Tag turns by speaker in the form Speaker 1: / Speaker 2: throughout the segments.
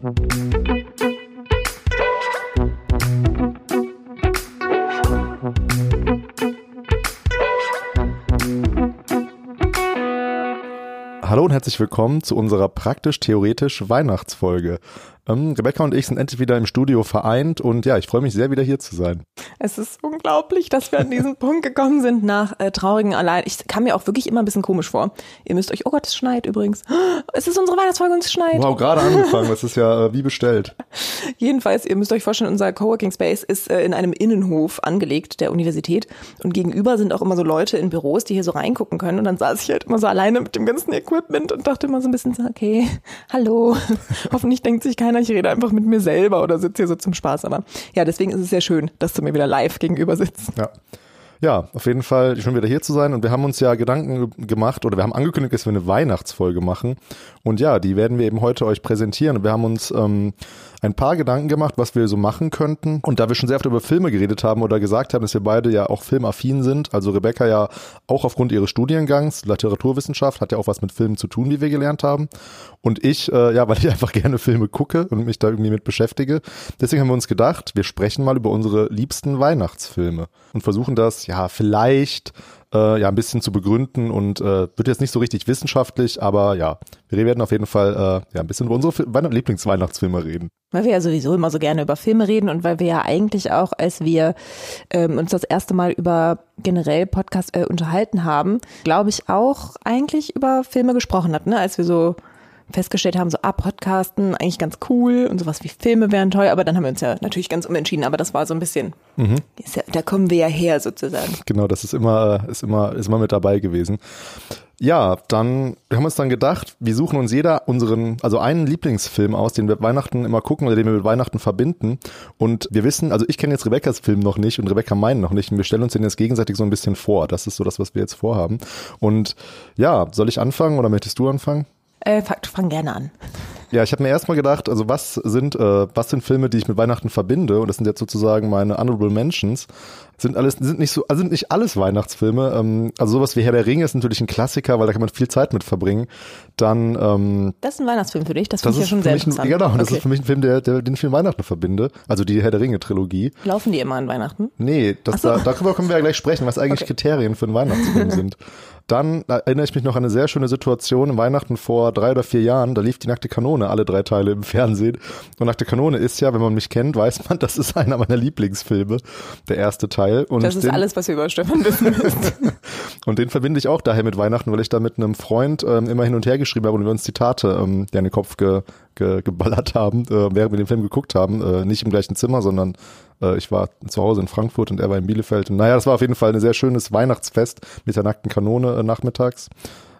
Speaker 1: Hallo und herzlich willkommen zu unserer praktisch-theoretisch Weihnachtsfolge. Ähm, Rebecca und ich sind endlich wieder im Studio vereint und ja, ich freue mich sehr, wieder hier zu sein.
Speaker 2: Es ist unglaublich, dass wir an diesen Punkt gekommen sind nach äh, traurigen Allein. Ich kam mir auch wirklich immer ein bisschen komisch vor. Ihr müsst euch, oh Gott, es schneit übrigens. Es ist unsere Weihnachtsfolge und es schneit.
Speaker 1: Wow, gerade angefangen, das ist ja äh, wie bestellt.
Speaker 2: Jedenfalls, ihr müsst euch vorstellen, unser Coworking Space ist äh, in einem Innenhof angelegt der Universität und gegenüber sind auch immer so Leute in Büros, die hier so reingucken können und dann saß ich halt immer so alleine mit dem ganzen Equipment und dachte immer so ein bisschen so, okay, hallo, hoffentlich denkt sich keiner, ich rede einfach mit mir selber oder sitze hier so zum Spaß, aber ja, deswegen ist es sehr schön, dass du mir wieder live gegenüber sitzt.
Speaker 1: Ja. Ja, auf jeden Fall schön wieder hier zu sein und wir haben uns ja Gedanken gemacht oder wir haben angekündigt, dass wir eine Weihnachtsfolge machen und ja, die werden wir eben heute euch präsentieren und wir haben uns ähm, ein paar Gedanken gemacht, was wir so machen könnten. Und da wir schon sehr oft über Filme geredet haben oder gesagt haben, dass wir beide ja auch filmaffin sind, also Rebecca ja auch aufgrund ihres Studiengangs, Literaturwissenschaft, hat ja auch was mit Filmen zu tun, wie wir gelernt haben. Und ich, äh, ja, weil ich einfach gerne Filme gucke und mich da irgendwie mit beschäftige. Deswegen haben wir uns gedacht, wir sprechen mal über unsere liebsten Weihnachtsfilme und versuchen das, ja, vielleicht äh, ja ein bisschen zu begründen und äh, wird jetzt nicht so richtig wissenschaftlich, aber ja, wir werden auf jeden Fall äh, ja ein bisschen über unsere Lieblingsweihnachtsfilme reden.
Speaker 2: Weil wir ja sowieso immer so gerne über Filme reden und weil wir ja eigentlich auch, als wir ähm, uns das erste Mal über generell Podcast äh, unterhalten haben, glaube ich auch eigentlich über Filme gesprochen hatten, ne? als wir so festgestellt haben, so, ah, Podcasten, eigentlich ganz cool und sowas wie Filme wären toll, aber dann haben wir uns ja natürlich ganz umentschieden, aber das war so ein bisschen, mhm. ja, da kommen wir ja her sozusagen.
Speaker 1: Genau, das ist immer, ist immer, ist immer mit dabei gewesen. Ja, dann, wir haben uns dann gedacht, wir suchen uns jeder unseren, also einen Lieblingsfilm aus, den wir Weihnachten immer gucken oder den wir mit Weihnachten verbinden. Und wir wissen, also ich kenne jetzt Rebecca's Film noch nicht und Rebecca meinen noch nicht. Und wir stellen uns den jetzt gegenseitig so ein bisschen vor. Das ist so das, was wir jetzt vorhaben. Und ja, soll ich anfangen oder möchtest du anfangen?
Speaker 2: Äh, fang gerne an.
Speaker 1: Ja, ich habe mir erstmal gedacht, also was sind, äh, was sind Filme, die ich mit Weihnachten verbinde? Und das sind jetzt sozusagen meine Honorable Mentions. Sind alles, sind nicht so, also sind nicht alles Weihnachtsfilme. Ähm, also sowas wie Herr der Ringe ist natürlich ein Klassiker, weil da kann man viel Zeit mit verbringen. Dann ähm,
Speaker 2: Das ist ein Weihnachtsfilm für dich, das, das finde ich ja schon sehr interessant.
Speaker 1: Ein, genau, das okay. ist für mich ein Film, der, der den ich mit Weihnachten verbinde. Also die Herr der Ringe-Trilogie.
Speaker 2: Laufen die immer an Weihnachten?
Speaker 1: Nee, das, so. da, darüber können wir ja gleich sprechen, was eigentlich okay. Kriterien für einen Weihnachtsfilm sind. Dann erinnere ich mich noch an eine sehr schöne Situation im Weihnachten vor drei oder vier Jahren. Da lief die Nackte Kanone, alle drei Teile im Fernsehen. Und Nackte Kanone ist ja, wenn man mich kennt, weiß man, das ist einer meiner Lieblingsfilme, der erste Teil. Und
Speaker 2: das ist den, alles, was wir über Stefan wissen
Speaker 1: und den verbinde ich auch daher mit Weihnachten, weil ich da mit einem Freund ähm, immer hin und her geschrieben habe und wir uns Zitate ähm, der in den Kopf ge, ge, geballert haben, äh, während wir den Film geguckt haben. Äh, nicht im gleichen Zimmer, sondern äh, ich war zu Hause in Frankfurt und er war in Bielefeld. Und naja, das war auf jeden Fall ein sehr schönes Weihnachtsfest mit der nackten Kanone äh, nachmittags.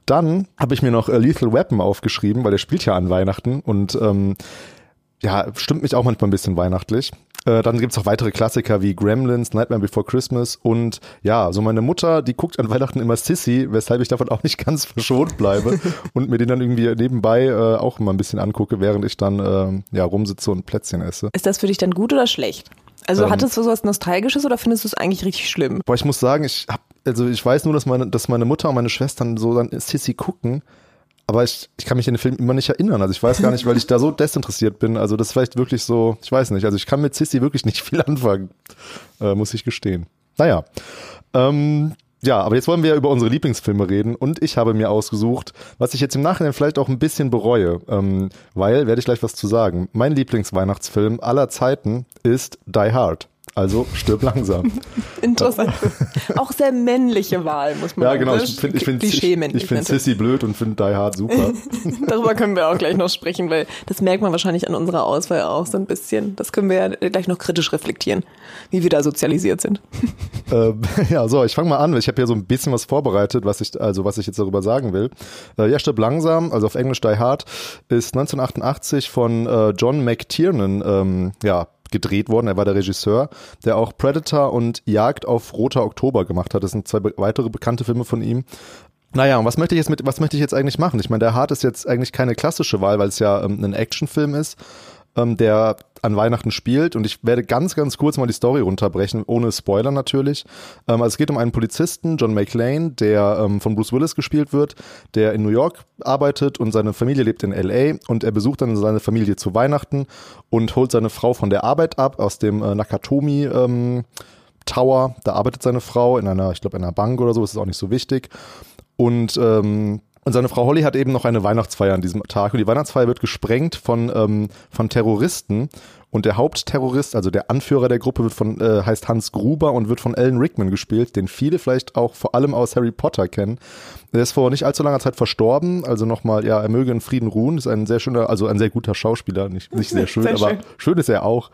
Speaker 1: Dann habe ich mir noch äh, Lethal Weapon aufgeschrieben, weil der spielt ja an Weihnachten und ähm, ja, stimmt mich auch manchmal ein bisschen weihnachtlich. Äh, dann gibt's auch weitere Klassiker wie Gremlins, Nightmare Before Christmas und ja, so meine Mutter, die guckt an Weihnachten immer Sissy, weshalb ich davon auch nicht ganz verschont bleibe und mir den dann irgendwie nebenbei äh, auch immer ein bisschen angucke, während ich dann äh, ja rumsitze und Plätzchen esse.
Speaker 2: Ist das für dich dann gut oder schlecht? Also ähm, hattest du so was Nostalgisches oder findest du es eigentlich richtig schlimm?
Speaker 1: Boah, ich muss sagen, ich hab, also ich weiß nur, dass meine, dass meine Mutter und meine Schwestern so dann Sissy gucken, aber ich, ich kann mich an den Film immer nicht erinnern. Also ich weiß gar nicht, weil ich da so desinteressiert bin. Also das ist vielleicht wirklich so, ich weiß nicht. Also ich kann mit Sissy wirklich nicht viel anfangen, äh, muss ich gestehen. Naja, ähm, ja, aber jetzt wollen wir ja über unsere Lieblingsfilme reden und ich habe mir ausgesucht, was ich jetzt im Nachhinein vielleicht auch ein bisschen bereue, ähm, weil, werde ich gleich was zu sagen, mein Lieblingsweihnachtsfilm aller Zeiten ist Die Hard. Also stirb langsam.
Speaker 2: Interessant. Auch sehr männliche Wahl, muss man
Speaker 1: sagen. Ja, genau. Ich finde ich find, ich, ich find Sissy blöd und finde Die Hard super.
Speaker 2: Darüber können wir auch gleich noch sprechen, weil das merkt man wahrscheinlich an unserer Auswahl auch so ein bisschen. Das können wir ja gleich noch kritisch reflektieren, wie wir da sozialisiert sind.
Speaker 1: Ähm, ja, so, ich fange mal an. Ich habe hier so ein bisschen was vorbereitet, was ich, also was ich jetzt darüber sagen will. Äh, ja, stirb langsam, also auf Englisch Die Hard, ist 1988 von äh, John McTiernan ähm, ja, gedreht worden. Er war der Regisseur, der auch Predator und Jagd auf Roter Oktober gemacht hat. Das sind zwei weitere bekannte Filme von ihm. Naja, und was möchte ich jetzt mit, was möchte ich jetzt eigentlich machen? Ich meine, der Hart ist jetzt eigentlich keine klassische Wahl, weil es ja ähm, ein Actionfilm ist. Ähm, der an Weihnachten spielt und ich werde ganz, ganz kurz mal die Story runterbrechen, ohne Spoiler natürlich. Ähm, also es geht um einen Polizisten, John McClane, der ähm, von Bruce Willis gespielt wird, der in New York arbeitet und seine Familie lebt in LA und er besucht dann seine Familie zu Weihnachten und holt seine Frau von der Arbeit ab aus dem äh, Nakatomi ähm, Tower. Da arbeitet seine Frau in einer, ich glaube, in einer Bank oder so, ist auch nicht so wichtig. Und ähm, und seine Frau Holly hat eben noch eine Weihnachtsfeier an diesem Tag. Und die Weihnachtsfeier wird gesprengt von, ähm, von Terroristen. Und der Hauptterrorist, also der Anführer der Gruppe, wird von, äh, heißt Hans Gruber und wird von Alan Rickman gespielt, den viele vielleicht auch vor allem aus Harry Potter kennen. Der ist vor nicht allzu langer Zeit verstorben, also nochmal, ja, er möge in Frieden ruhen. Ist ein sehr schöner, also ein sehr guter Schauspieler, nicht, nicht sehr schön, sehr aber schön. schön ist er auch.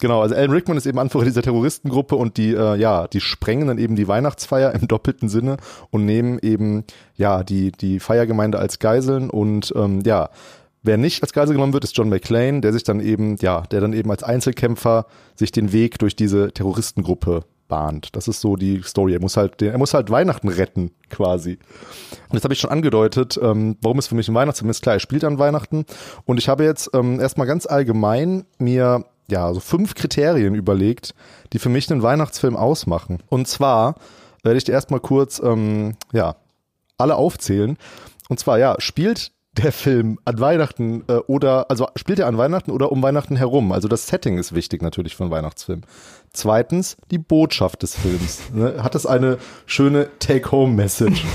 Speaker 1: Genau, also Alan Rickman ist eben Anführer dieser Terroristengruppe und die, äh, ja, die sprengen dann eben die Weihnachtsfeier im doppelten Sinne und nehmen eben, ja, die, die Feiergemeinde als Geiseln und, ähm, ja, Wer nicht als Geisel genommen wird, ist John McClane, der sich dann eben, ja, der dann eben als Einzelkämpfer sich den Weg durch diese Terroristengruppe bahnt. Das ist so die Story. Er muss halt, er muss halt Weihnachten retten, quasi. Und jetzt habe ich schon angedeutet, ähm, warum es für mich ein Weihnachtsfilm ist. Klar, er spielt an Weihnachten. Und ich habe jetzt ähm, erstmal ganz allgemein mir ja so fünf Kriterien überlegt, die für mich einen Weihnachtsfilm ausmachen. Und zwar werde ich dir erstmal kurz ähm, ja alle aufzählen. Und zwar ja spielt der Film an Weihnachten äh, oder, also spielt er an Weihnachten oder um Weihnachten herum? Also das Setting ist wichtig natürlich für einen Weihnachtsfilm. Zweitens, die Botschaft des Films. Ne? Hat es eine schöne Take-Home-Message?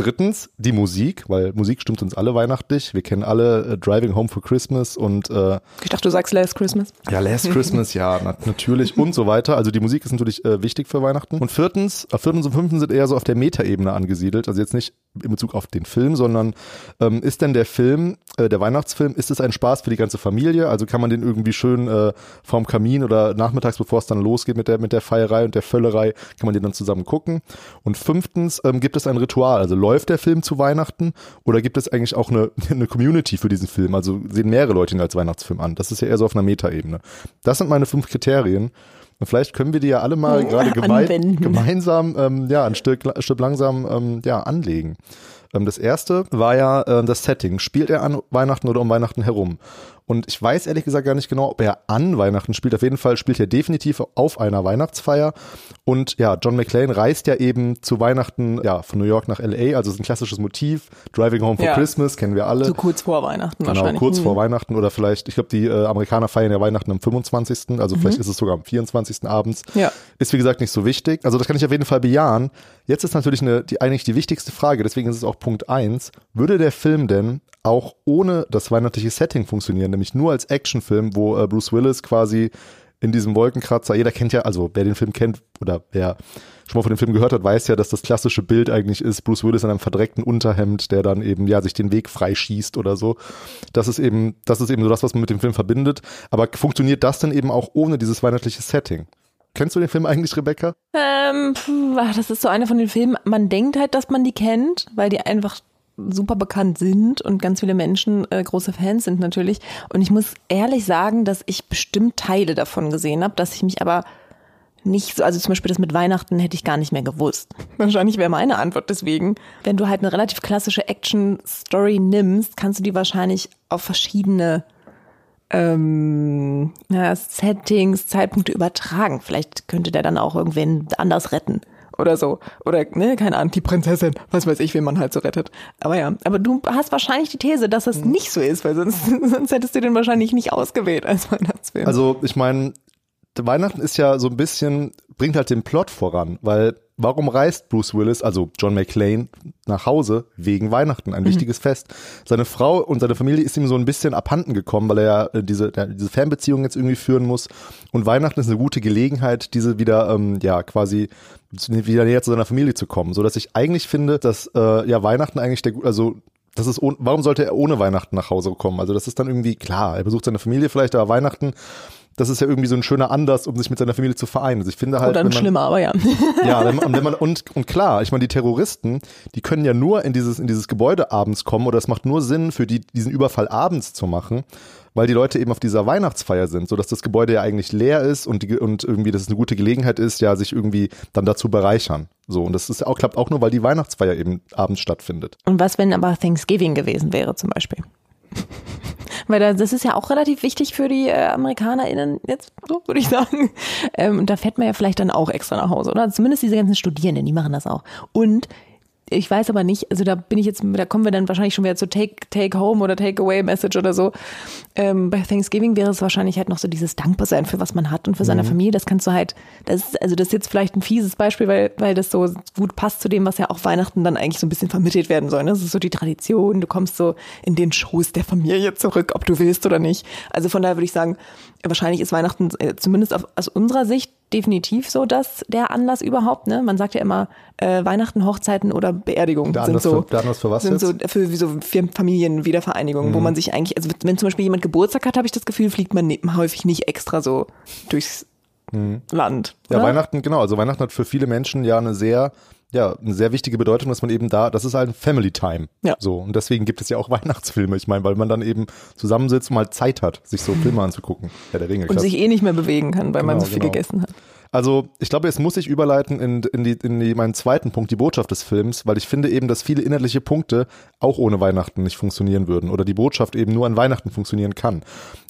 Speaker 1: Drittens, die Musik, weil Musik stimmt uns alle weihnachtlich. Wir kennen alle äh, Driving Home for Christmas und äh,
Speaker 2: Ich dachte, du sagst Last Christmas.
Speaker 1: Ja, Last Christmas, ja, na, natürlich und so weiter. Also die Musik ist natürlich äh, wichtig für Weihnachten. Und viertens, äh, viertens und fünftens sind eher so auf der Metaebene angesiedelt. Also jetzt nicht in Bezug auf den Film, sondern ähm, ist denn der Film, äh, der Weihnachtsfilm, ist es ein Spaß für die ganze Familie? Also kann man den irgendwie schön äh, vorm Kamin oder nachmittags, bevor es dann losgeht mit der, mit der Feierei und der Völlerei, kann man den dann zusammen gucken? Und fünftens, ähm, gibt es ein Ritual? Also läuft der Film zu Weihnachten oder gibt es eigentlich auch eine, eine Community für diesen Film? Also sehen mehrere Leute ihn als Weihnachtsfilm an? Das ist ja eher so auf einer Metaebene. Das sind meine fünf Kriterien. Und vielleicht können wir die ja alle mal gerade gemein, gemeinsam ähm, ja, ein Stück, ein Stück langsam ähm, ja, anlegen. Ähm, das erste war ja äh, das Setting. Spielt er an Weihnachten oder um Weihnachten herum? Und ich weiß ehrlich gesagt gar nicht genau, ob er an Weihnachten spielt. Auf jeden Fall spielt er definitiv auf einer Weihnachtsfeier. Und ja, John McClane reist ja eben zu Weihnachten ja, von New York nach LA. Also es ist ein klassisches Motiv. Driving Home for ja. Christmas kennen wir alle.
Speaker 2: So kurz vor Weihnachten
Speaker 1: genau,
Speaker 2: wahrscheinlich.
Speaker 1: kurz mhm. vor Weihnachten oder vielleicht, ich glaube, die äh, Amerikaner feiern ja Weihnachten am 25. Also mhm. vielleicht ist es sogar am 24. abends.
Speaker 2: Ja.
Speaker 1: Ist wie gesagt nicht so wichtig. Also das kann ich auf jeden Fall bejahen. Jetzt ist natürlich eine, die, eigentlich die wichtigste Frage, deswegen ist es auch Punkt eins. Würde der Film denn auch ohne das weihnachtliche Setting funktionieren, nämlich nur als Actionfilm, wo äh, Bruce Willis quasi in diesem Wolkenkratzer, jeder kennt ja, also wer den Film kennt oder wer schon mal von dem Film gehört hat, weiß ja, dass das klassische Bild eigentlich ist, Bruce Willis in einem verdreckten Unterhemd, der dann eben, ja, sich den Weg freischießt oder so. Das ist eben, das ist eben so das, was man mit dem Film verbindet. Aber funktioniert das denn eben auch ohne dieses weihnachtliche Setting? Kennst du den Film eigentlich, Rebecca?
Speaker 2: Ähm, das ist so einer von den Filmen, man denkt halt, dass man die kennt, weil die einfach super bekannt sind und ganz viele Menschen äh, große Fans sind natürlich. Und ich muss ehrlich sagen, dass ich bestimmt Teile davon gesehen habe, dass ich mich aber nicht so, also zum Beispiel das mit Weihnachten hätte ich gar nicht mehr gewusst. Wahrscheinlich wäre meine Antwort deswegen. Wenn du halt eine relativ klassische Action-Story nimmst, kannst du die wahrscheinlich auf verschiedene ähm, ja, Settings, Zeitpunkte übertragen. Vielleicht könnte der dann auch irgendwen anders retten oder so. Oder, ne, keine Ahnung, die Prinzessin, was weiß ich, wen man halt so rettet. Aber ja, aber du hast wahrscheinlich die These, dass das mhm. nicht so ist, weil sonst, sonst hättest du den wahrscheinlich nicht ausgewählt als Weihnachtsfilm.
Speaker 1: Also, ich meine, Weihnachten ist ja so ein bisschen, bringt halt den Plot voran, weil warum reist Bruce Willis, also John McClane, nach Hause wegen Weihnachten, ein mhm. wichtiges Fest. Seine Frau und seine Familie ist ihm so ein bisschen abhanden gekommen, weil er ja äh, diese, diese Fernbeziehung jetzt irgendwie führen muss. Und Weihnachten ist eine gute Gelegenheit, diese wieder, ähm, ja, quasi wieder näher zu seiner Familie zu kommen. So dass ich eigentlich finde, dass äh, ja Weihnachten eigentlich der, also das ist, warum sollte er ohne Weihnachten nach Hause kommen? Also das ist dann irgendwie klar. Er besucht seine Familie vielleicht, aber Weihnachten das ist ja irgendwie so ein schöner Anlass, um sich mit seiner Familie zu vereinen. Also ich finde halt.
Speaker 2: Oder ein schlimmer, aber ja.
Speaker 1: Ja, wenn man, wenn man, und, und klar, ich meine, die Terroristen, die können ja nur in dieses, in dieses Gebäude abends kommen oder es macht nur Sinn für die, diesen Überfall abends zu machen, weil die Leute eben auf dieser Weihnachtsfeier sind, sodass das Gebäude ja eigentlich leer ist und, die, und irgendwie, dass es eine gute Gelegenheit ist, ja, sich irgendwie dann dazu bereichern. So, und das ist auch, klappt auch nur, weil die Weihnachtsfeier eben abends stattfindet.
Speaker 2: Und was, wenn aber Thanksgiving gewesen wäre, zum Beispiel? Weil da, das ist ja auch relativ wichtig für die äh, AmerikanerInnen, jetzt so würde ich sagen. Ähm, und da fährt man ja vielleicht dann auch extra nach Hause, oder? Zumindest diese ganzen Studierenden, die machen das auch. Und ich weiß aber nicht, also da bin ich jetzt, da kommen wir dann wahrscheinlich schon wieder zu Take, Take Home oder Take Away Message oder so. Ähm, bei Thanksgiving wäre es wahrscheinlich halt noch so dieses Dankbarsein für was man hat und für seine Familie. Das kannst du halt, das ist, also das ist jetzt vielleicht ein fieses Beispiel, weil, weil das so gut passt zu dem, was ja auch Weihnachten dann eigentlich so ein bisschen vermittelt werden soll. ne? Das ist so die Tradition, du kommst so in den Schoß der Familie zurück, ob du willst oder nicht. Also von daher würde ich sagen, wahrscheinlich ist Weihnachten äh, zumindest auf, aus unserer Sicht definitiv so das der Anlass überhaupt. Ne? Man sagt ja immer, äh, Weihnachten, Hochzeiten oder Beerdigungen
Speaker 1: Der
Speaker 2: sind
Speaker 1: Anlass
Speaker 2: so
Speaker 1: für- der Anlass für was
Speaker 2: sind
Speaker 1: jetzt? Mhm.
Speaker 2: so für wie so für Familienwiedervereinigungen, wo man sich eigentlich, also wenn zum Beispiel jemand Geburtstag hat, habe ich das Gefühl, fliegt man ne- häufig nicht extra so durchs Land.
Speaker 1: Mhm. Ja,
Speaker 2: oder?
Speaker 1: Weihnachten, genau. Also Weihnachten hat für viele Menschen ja eine sehr, ja, eine sehr wichtige Bedeutung, dass man eben da, das ist halt ein Family Time.
Speaker 2: Ja.
Speaker 1: So. Und deswegen gibt es ja auch Weihnachtsfilme. Ich meine, weil man dann eben zusammensitzt und mal Zeit hat, sich so Filme anzugucken. Ja, der Ringe.
Speaker 2: und sich eh nicht mehr bewegen kann, weil man
Speaker 1: Genau,
Speaker 2: so viel
Speaker 1: genau.
Speaker 2: gegessen hat.
Speaker 1: Also ich glaube, jetzt muss ich überleiten in, in, die, in die, meinen zweiten Punkt, die Botschaft des Films, weil ich finde eben, dass viele inhaltliche Punkte auch ohne Weihnachten nicht funktionieren würden oder die Botschaft eben nur an Weihnachten funktionieren kann.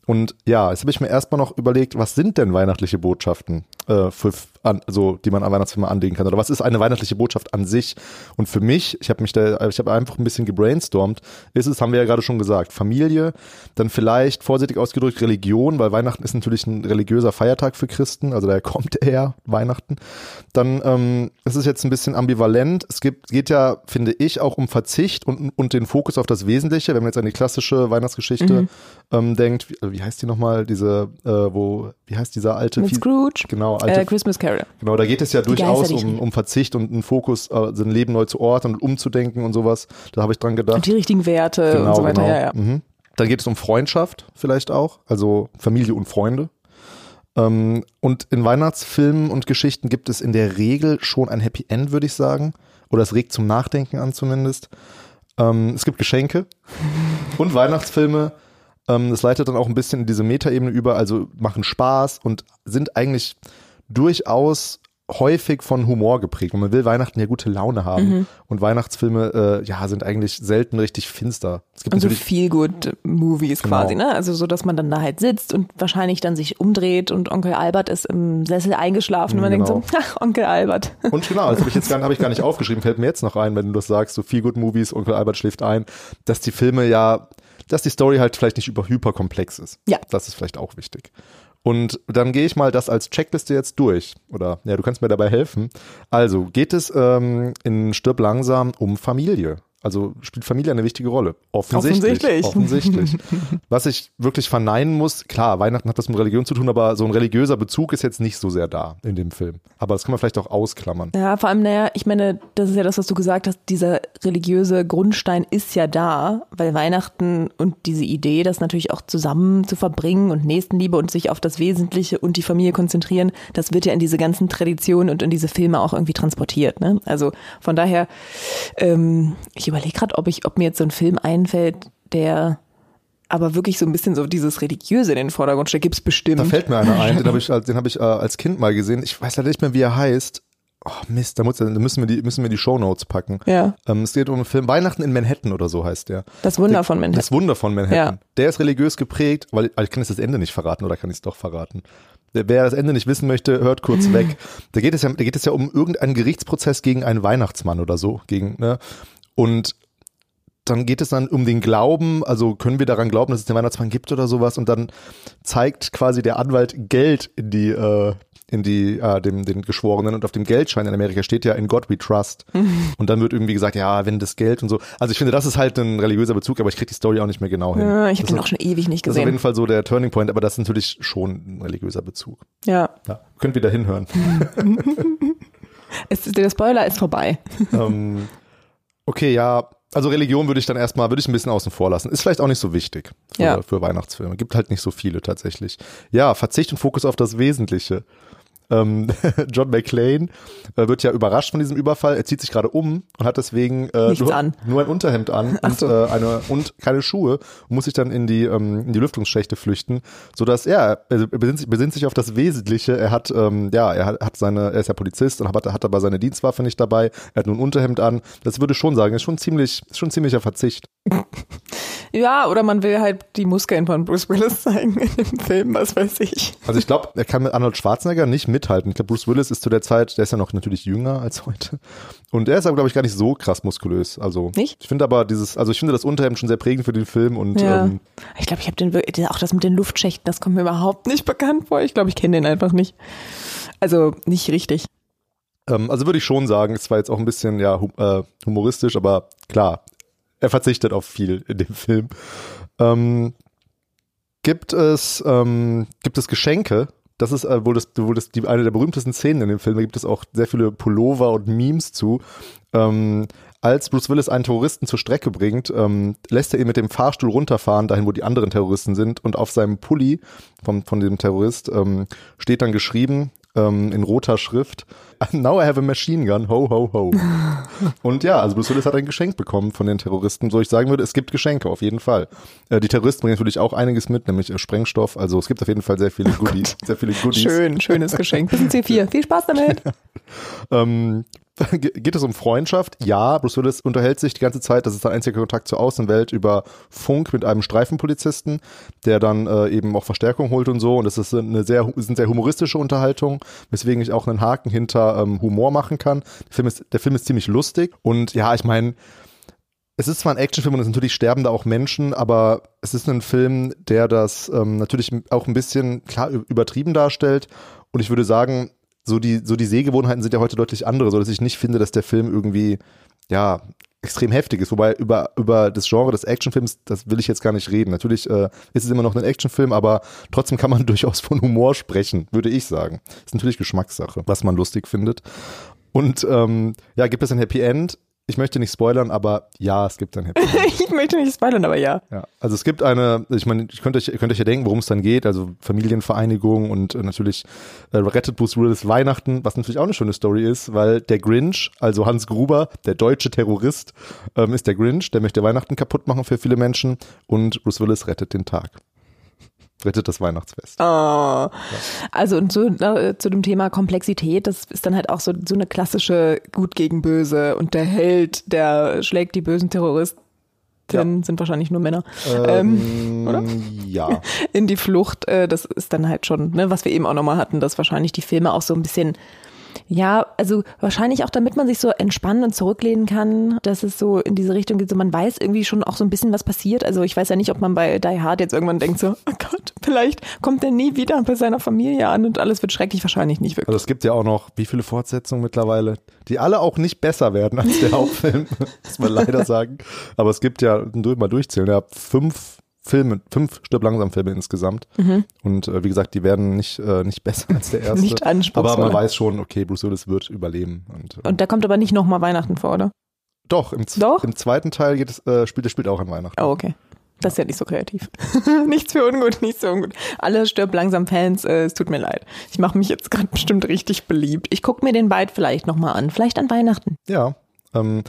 Speaker 1: Und ja, jetzt habe ich mir erstmal noch überlegt, was sind denn weihnachtliche Botschaften, äh, für, an, also die man an Weihnachtsfilme anlegen kann? Oder was ist eine weihnachtliche Botschaft an sich? Und für mich, ich habe mich da, ich habe einfach ein bisschen gebrainstormt, ist es, haben wir ja gerade schon gesagt, Familie, dann vielleicht vorsichtig ausgedrückt Religion, weil Weihnachten ist natürlich ein religiöser Feiertag für Christen, also daher kommt er Weihnachten. Dann ähm, es ist jetzt ein bisschen ambivalent. Es gibt, geht ja, finde ich, auch um Verzicht und, und den Fokus auf das Wesentliche. Wenn man jetzt an die klassische Weihnachtsgeschichte ähm, denkt, wie, wie heißt die nochmal, diese, äh, wo, wie heißt dieser alte
Speaker 2: Mit Scrooge,
Speaker 1: Genau, alte
Speaker 2: äh, Christmas Carol.
Speaker 1: Genau, da geht es ja durchaus
Speaker 2: die ich
Speaker 1: um, um Verzicht und einen Fokus, äh, sein Leben neu zu orten und umzudenken und sowas. Da habe ich dran gedacht.
Speaker 2: Und die richtigen Werte und so weiter. Ja, ja.
Speaker 1: Mhm. Dann geht es um Freundschaft vielleicht auch, also Familie und Freunde. Ähm, und in Weihnachtsfilmen und Geschichten gibt es in der Regel schon ein Happy End, würde ich sagen. Oder es regt zum Nachdenken an zumindest. Ähm, es gibt Geschenke und Weihnachtsfilme. Ähm, das leitet dann auch ein bisschen in diese Metaebene über, also machen Spaß und sind eigentlich durchaus häufig von Humor geprägt. Und man will Weihnachten ja gute Laune haben.
Speaker 2: Mhm.
Speaker 1: Und Weihnachtsfilme, äh, ja, sind eigentlich selten richtig finster. Es gibt
Speaker 2: Und so feel good Movies
Speaker 1: Genau.
Speaker 2: quasi, ne? Also so, dass man dann da halt sitzt und wahrscheinlich dann sich umdreht und Onkel Albert ist im Sessel eingeschlafen und man
Speaker 1: Genau.
Speaker 2: denkt so, ach, Onkel Albert.
Speaker 1: Und genau, das habe ich jetzt gar, hab ich gar nicht aufgeschrieben, fällt mir jetzt noch ein, wenn du das sagst, so viel Good Movies, Onkel Albert schläft ein, dass die Filme ja, dass die Story halt vielleicht nicht über hyperkomplex ist.
Speaker 2: Ja.
Speaker 1: Das ist vielleicht auch wichtig. Und dann gehe ich mal das als Checkliste jetzt durch. Oder ja, du kannst mir dabei helfen. Also geht es ähm, in Stirb langsam um Familie. Also spielt Familie eine wichtige Rolle. Offensichtlich.
Speaker 2: Offensichtlich.
Speaker 1: Offensichtlich. Was ich wirklich verneinen muss, klar, Weihnachten hat was mit Religion zu tun, aber so ein religiöser Bezug ist jetzt nicht so sehr da in dem Film. Aber das kann man vielleicht auch ausklammern.
Speaker 2: Ja, vor allem, naja, ich meine, das ist ja das, was du gesagt hast, dieser religiöse Grundstein ist ja da, weil Weihnachten und diese Idee, das natürlich auch zusammen zu verbringen und Nächstenliebe und sich auf das Wesentliche und die Familie konzentrieren, das wird ja in diese ganzen Traditionen und in diese Filme auch irgendwie transportiert. Ne? Also von daher, ähm, ich überlege gerade, ob ich, ob mir jetzt so ein Film einfällt, der aber wirklich so ein bisschen so dieses Religiöse in den Vordergrund stellt, gibt's bestimmt.
Speaker 1: Da fällt mir einer ein, den habe ich, den hab ich äh, als Kind mal gesehen. Ich weiß leider nicht mehr, wie er heißt. Oh Mist, da, muss, da müssen wir die, müssen wir die Shownotes packen.
Speaker 2: Ja.
Speaker 1: Ähm, es geht um einen Film Weihnachten in Manhattan oder so heißt der.
Speaker 2: Das Wunder von Manhattan.
Speaker 1: Das Wunder von Manhattan.
Speaker 2: Ja.
Speaker 1: Der ist religiös geprägt, weil weil ich kann jetzt das Ende nicht verraten oder kann ich es doch verraten. Wer- Wer das Ende nicht wissen möchte, hört kurz weg. Da geht es ja, da geht es ja um irgendeinen Gerichtsprozess gegen einen Weihnachtsmann oder so, gegen ne und dann geht es dann um den Glauben, also können wir daran glauben, dass es den Weihnachtsmann gibt oder sowas und dann zeigt quasi der Anwalt Geld in die äh, in die äh, dem den Geschworenen und auf dem Geldschein in Amerika steht ja in God we trust und dann wird irgendwie gesagt, ja, wenn das Geld und so. Also ich finde, das ist halt ein religiöser Bezug, aber ich kriege die Story auch nicht mehr genau hin.
Speaker 2: Ja, ich habe den auch schon ewig nicht
Speaker 1: das ist auf jeden
Speaker 2: gesehen.
Speaker 1: Fall so der Turning Point, aber das ist natürlich schon ein religiöser Bezug.
Speaker 2: Ja,
Speaker 1: Ja, könnt wieder hinhören.
Speaker 2: es, der Spoiler ist vorbei.
Speaker 1: ähm, okay, ja, also Religion würde ich dann erstmal, würde ich ein bisschen außen vor lassen. Ist vielleicht auch nicht so wichtig für,
Speaker 2: Ja.
Speaker 1: für Weihnachtsfilme. Gibt halt nicht so viele tatsächlich. Ja, Verzicht und Fokus auf das Wesentliche. Ähm, John McClane äh, wird ja überrascht von diesem Überfall. Er zieht sich gerade um und hat deswegen äh, nur, nur ein Unterhemd an und,
Speaker 2: so.
Speaker 1: äh, eine, und keine Schuhe und muss sich dann in die, ähm, in die Lüftungsschächte flüchten, sodass er, er besinnt, sich, besinnt sich auf das Wesentliche. Er hat, ähm, ja, er hat, hat seine, er ist ja Polizist und hat, hat aber seine Dienstwaffe nicht dabei. Er hat nur ein Unterhemd an. Das würde ich schon sagen, ist schon ziemlich, ist schon ein ziemlicher Verzicht.
Speaker 2: Ja, oder man will halt die Muskeln von Bruce Willis zeigen in dem Film, was weiß ich.
Speaker 1: Also ich glaube, er kann mit Arnold Schwarzenegger nicht mithalten. Ich glaube, Bruce Willis ist zu der Zeit, der ist ja noch natürlich jünger als heute. Und er ist aber, glaube ich, gar nicht so krass muskulös. Also
Speaker 2: Nicht?
Speaker 1: ich finde aber dieses, also ich finde das Unterhemd schon sehr prägend für den Film und
Speaker 2: Ja.
Speaker 1: ähm,
Speaker 2: ich glaube, ich habe den wirklich- auch das mit den Luftschächten, das kommt mir überhaupt nicht bekannt vor. Ich glaube, ich kenne den einfach nicht. Also nicht richtig.
Speaker 1: ähm, also würde ich schon sagen, es war jetzt auch ein bisschen ja äh, humoristisch, aber klar, er verzichtet auf viel in dem Film. Ähm, gibt es ähm, gibt es Geschenke? Das ist äh, wohl das wohl das die eine der berühmtesten Szenen in dem Film. Da gibt es auch sehr viele Pullover und Memes zu. Ähm, als Bruce Willis einen Terroristen zur Strecke bringt, ähm, lässt er ihn mit dem Fahrstuhl runterfahren, dahin, wo die anderen Terroristen sind. Und auf seinem Pulli vom, von dem Terrorist ähm, steht dann geschrieben ähm, in roter Schrift, Now I have a machine gun, ho, ho, ho. Und ja, also Bruce Willis hat ein Geschenk bekommen von den Terroristen. So ich sagen würde, es gibt Geschenke, auf jeden Fall. Äh, die Terroristen bringen natürlich auch einiges mit, nämlich äh, Sprengstoff. Also es gibt auf jeden Fall sehr viele Goodies. sehr viele Goodies.
Speaker 2: Schön, schönes Geschenk. Bis in C4. Viel Spaß damit.
Speaker 1: Ähm, geht es um Freundschaft? Ja, Bruce Willis unterhält sich die ganze Zeit, das ist sein einziger Kontakt zur Außenwelt, über Funk mit einem Streifenpolizisten, der dann äh, eben auch Verstärkung holt und so. Und das ist eine sehr, ist sehr humoristische Unterhaltung, weswegen ich auch einen Haken hinter ähm, Humor machen kann. Der Film, ist, der Film ist ziemlich lustig. Und ja, ich meine, es ist zwar ein Actionfilm und es natürlich sterben da auch Menschen, aber es ist ein Film, der das ähm, natürlich auch ein bisschen klar übertrieben darstellt. Und ich würde sagen, so die, so die Sehgewohnheiten sind ja heute deutlich andere, so dass ich nicht finde, dass der Film irgendwie, ja, extrem heftig ist. Wobei über, über das Genre des Actionfilms, das will ich jetzt gar nicht reden. Natürlich äh, ist es immer noch ein Actionfilm, aber trotzdem kann man durchaus von Humor sprechen, würde ich sagen. Ist natürlich Geschmackssache, was man lustig findet. Und ähm, ja, gibt es ein Happy End? Ich möchte nicht spoilern, aber ja, es gibt ein Happy End.
Speaker 2: Ich möchte nicht spoilern, aber ja.
Speaker 1: Ja, also es gibt eine, ich meine, ich könnte euch, ihr könnt euch ja denken, worum es dann geht, also Familienvereinigung und äh, natürlich äh, rettet Bruce Willis Weihnachten, was natürlich auch eine schöne Story ist, weil der Grinch, also Hans Gruber, der deutsche Terrorist, ähm, ist der Grinch, der möchte Weihnachten kaputt machen für viele Menschen und Bruce Willis rettet den Tag. Rettet das Weihnachtsfest.
Speaker 2: Oh. Also und so äh, zu dem Thema Komplexität, das ist dann halt auch so, so eine klassische Gut gegen Böse und der Held, der schlägt die bösen Terroristen, sind wahrscheinlich nur Männer, ähm, oder?
Speaker 1: Ja.
Speaker 2: in die Flucht. Äh, das ist dann halt schon, ne, was wir eben auch nochmal hatten, dass wahrscheinlich die Filme auch so ein bisschen ja, also wahrscheinlich auch, damit man sich so entspannen und zurücklehnen kann, dass es so in diese Richtung geht. So, man weiß irgendwie schon auch so ein bisschen, was passiert. Also ich weiß ja nicht, ob man bei Die Hard jetzt irgendwann denkt so, oh Gott, vielleicht kommt er nie wieder bei seiner Familie an und alles wird schrecklich. Wahrscheinlich nicht wirklich.
Speaker 1: Also es gibt ja auch noch, wie viele Fortsetzungen mittlerweile, die alle auch nicht besser werden als der Hauptfilm, muss man leider sagen. Aber es gibt ja, mal durchzählen, ja, fünf Filme, fünf Stirb langsam Filme insgesamt. Und äh, wie gesagt, die werden nicht, äh, nicht besser als der erste.
Speaker 2: Mhm. Nicht anspruchsvoller.
Speaker 1: Aber man weiß schon, okay, Bruce Willis wird überleben. Und, äh,
Speaker 2: Und da kommt aber nicht nochmal Weihnachten vor, oder?
Speaker 1: doch, im,
Speaker 2: Doch?
Speaker 1: im zweiten Teil geht es, äh, spielt, er spielt auch an Weihnachten.
Speaker 2: Oh, okay. Das ist ja nicht so kreativ. nichts für ungut, nichts für ungut. Alle stirb langsam Fans, äh, es tut mir leid. Ich mache mich jetzt gerade bestimmt richtig beliebt. Ich gucke mir den bald vielleicht nochmal an. Vielleicht an Weihnachten.
Speaker 1: Ja. Ähm,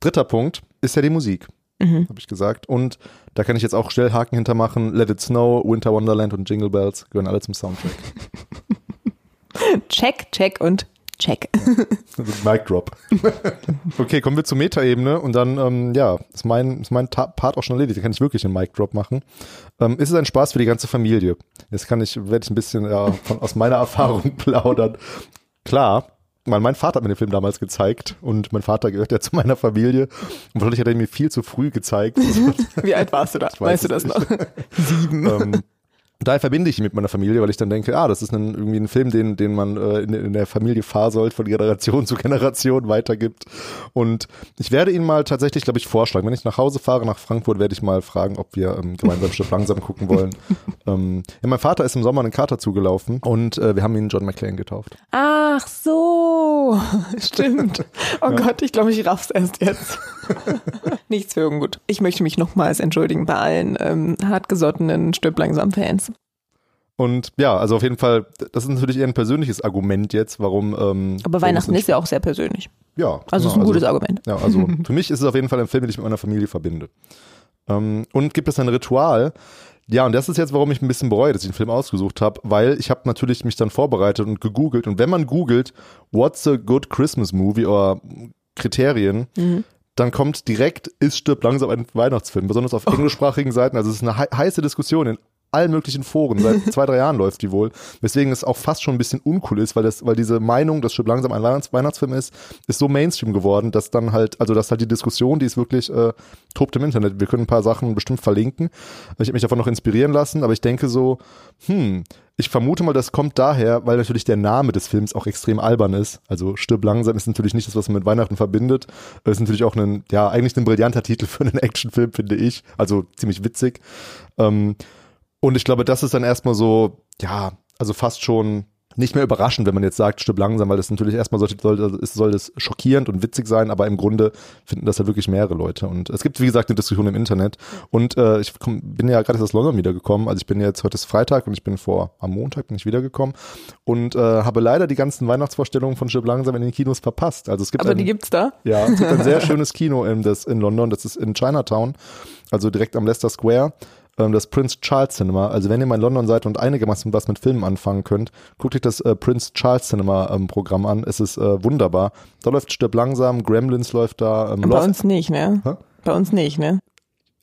Speaker 1: dritter Punkt ist ja die Musik,
Speaker 2: Mhm.
Speaker 1: habe ich gesagt. Und da kann ich jetzt auch schnell Haken hintermachen. Let It Snow, Winter Wonderland und Jingle Bells gehören alle zum Soundtrack.
Speaker 2: Check, check und check.
Speaker 1: Mic Drop. okay, kommen wir zur Metaebene und dann, ähm, ja, ist mein, ist mein Ta Part auch schon erledigt. Da kann ich wirklich einen Mic Drop machen. Ähm, ist es ein Spaß für die ganze Familie? Jetzt kann ich, werde ich ein bisschen ja, von, aus meiner Erfahrung plaudern. Klar, weil mein Vater hat mir den Film damals gezeigt und mein Vater gehört ja zu meiner Familie und wahrscheinlich hat er mir viel zu früh gezeigt.
Speaker 2: Wie alt warst du da? Weißt du das
Speaker 1: nicht.
Speaker 2: noch? Sieben.
Speaker 1: ähm, daher verbinde ich ihn mit meiner Familie, weil ich dann denke, ah, das ist ein, irgendwie ein Film, den, den man äh, in, in der Familie Fahrsold von Generation zu Generation weitergibt. Und ich werde ihn mal tatsächlich, glaube ich, vorschlagen. Wenn ich nach Hause fahre, nach Frankfurt, werde ich mal fragen, ob wir ähm, gemeinsam Stück langsam gucken wollen. ähm, ja, mein Vater ist im Sommer einen Kater zugelaufen und äh, wir haben ihn John McClane getauft.
Speaker 2: Ach so, stimmt. Oh Gott, ich glaube, ich raff's erst jetzt. Nichts für ungut. Ich möchte mich nochmals entschuldigen bei allen ähm, hartgesottenen Stirb langsam Fans.
Speaker 1: Und ja, also auf jeden Fall, das ist natürlich eher ein persönliches Argument jetzt, warum. Ähm,
Speaker 2: Aber Weihnachten ist ja auch sehr persönlich.
Speaker 1: Ja.
Speaker 2: Also ist ein
Speaker 1: genau,
Speaker 2: gutes Argument.
Speaker 1: Ja, also für mich ist es auf jeden Fall ein Film, den ich mit meiner Familie verbinde. Ähm, und gibt es ein Ritual? Ja, und das ist jetzt, warum ich ein bisschen bereue, dass ich den Film ausgesucht habe, weil ich habe natürlich mich dann vorbereitet und gegoogelt. Und wenn man googelt, what's a good Christmas movie oder Kriterien,
Speaker 2: Mhm.
Speaker 1: dann kommt direkt, ist stirbt langsam ein Weihnachtsfilm, besonders auf englischsprachigen Seiten. Also es ist eine hei- heiße Diskussion in allen möglichen Foren. Seit zwei, drei Jahren läuft die wohl. Weswegen es auch fast schon ein bisschen uncool ist, weil das, weil diese Meinung, dass stirbt langsam ein Weihnachts Weihnachtsfilm ist, ist so Mainstream geworden, dass dann halt, also dass halt die Diskussion, die ist wirklich äh, tobt im Internet. Wir können ein paar Sachen bestimmt verlinken. Ich habe mich davon noch inspirieren lassen, aber ich denke so, hm, ich vermute mal, das kommt daher, weil natürlich der Name des Films auch extrem albern ist. Also Stirb langsam ist natürlich nicht das, was man mit Weihnachten verbindet. Es ist natürlich auch ein, ja, eigentlich ein brillanter Titel für einen Actionfilm, finde ich. Also ziemlich witzig. Ähm, und ich glaube, das ist dann erstmal so, ja, also fast schon nicht mehr überraschend, wenn man jetzt sagt, stirb langsam, weil das natürlich erstmal sollte, soll, ist, soll das schockierend und witzig sein, aber im Grunde finden das ja wirklich mehrere Leute. Und es gibt, wie gesagt, eine Diskussion im Internet. Und äh, ich komm, bin ja gerade aus London wiedergekommen. Also ich bin jetzt, heute ist Freitag und ich bin vor, am Montag bin ich wiedergekommen und äh, habe leider die ganzen Weihnachtsvorstellungen von Stirb langsam in den Kinos verpasst. Also es gibt
Speaker 2: Aber
Speaker 1: ein,
Speaker 2: die gibt's da?
Speaker 1: ja, es gibt ein sehr schönes Kino in, das, in London, das ist in Chinatown, also direkt am Leicester Square, ähm, das Prince Charles Cinema. Also wenn ihr mal in London seid und einigermaßen was mit Filmen anfangen könnt, guckt euch das äh, Prince Charles Cinema ähm, Programm an. Es ist äh, wunderbar. Da läuft Stirb langsam, Gremlins läuft da. Ähm,
Speaker 2: Bei
Speaker 1: Lost,
Speaker 2: uns nicht, ne?
Speaker 1: Hä?
Speaker 2: Bei uns nicht, ne?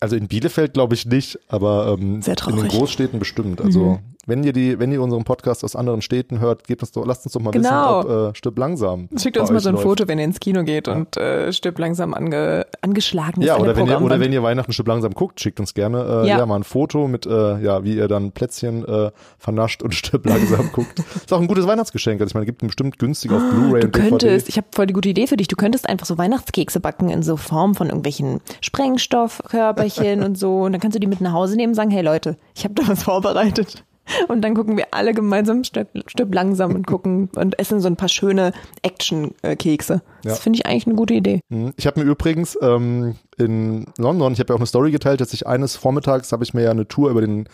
Speaker 1: also in Bielefeld glaube ich nicht, aber ähm, in den.
Speaker 2: Mhm.
Speaker 1: Großstädten bestimmt. Also wenn ihr die, wenn ihr unseren Podcast aus anderen Städten hört, gebt uns doch, lasst uns doch mal
Speaker 2: Genau.
Speaker 1: wissen, ob äh, Stirb langsam.
Speaker 2: Schickt uns mal so ein
Speaker 1: läuft.
Speaker 2: Foto, wenn ihr ins Kino geht und äh, stirbt langsam ange, angeschlagen ist
Speaker 1: Ja, oder
Speaker 2: der
Speaker 1: wenn, ihr, oder wenn ihr Weihnachten Stück langsam guckt, schickt uns gerne äh, ja.
Speaker 2: Ja.
Speaker 1: mal ein Foto mit, äh, ja, wie ihr dann Plätzchen äh, vernascht und Stück langsam guckt. Ist auch ein gutes Weihnachtsgeschenk. Also ich meine, gibt bestimmt günstig auf Blu-ray
Speaker 2: Du
Speaker 1: und DVD.
Speaker 2: könntest, ich habe voll die gute Idee für dich, du könntest einfach so Weihnachtskekse backen in so Form von irgendwelchen Sprengstoffkörperchen und so. Und dann kannst du die mit nach Hause nehmen und sagen, hey Leute, ich habe da was vorbereitet. Und dann gucken wir alle gemeinsam Stück, Stück langsam und gucken und essen so ein paar schöne Action-Kekse. Das
Speaker 1: Ja.
Speaker 2: finde ich eigentlich eine gute Idee.
Speaker 1: Mhm. Ich habe mir übrigens ähm, in London, ich habe ja auch eine Story geteilt, dass ich eines Vormittags habe ich mir ja eine Tour über den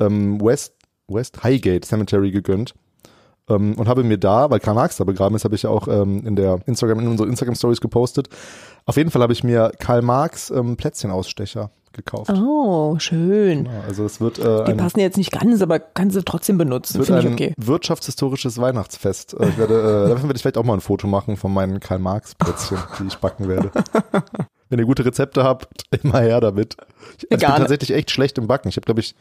Speaker 1: ähm, West West Highgate Cemetery gegönnt. Ähm, und habe mir da, weil Karl Marx da begraben ist, habe ich ja auch ähm, in der Instagram, in unsere Instagram Stories gepostet. Auf jeden Fall habe ich mir Karl Marx ähm, Plätzchenausstecher gekauft.
Speaker 2: Oh, schön.
Speaker 1: Ja, also es wird äh,
Speaker 2: Die
Speaker 1: ein,
Speaker 2: passen jetzt nicht ganz, aber kannst du trotzdem benutzen.
Speaker 1: wird
Speaker 2: Finde ich
Speaker 1: ein
Speaker 2: okay.
Speaker 1: wirtschaftshistorisches Weihnachtsfest. Äh, Ich werde, äh, davon werde ich vielleicht auch mal ein Foto machen von meinen Karl Marx Plätzchen, die ich backen werde. Wenn ihr gute Rezepte habt, immer her damit. Ich, also ich bin tatsächlich echt schlecht im Backen. Ich habe glaube ich,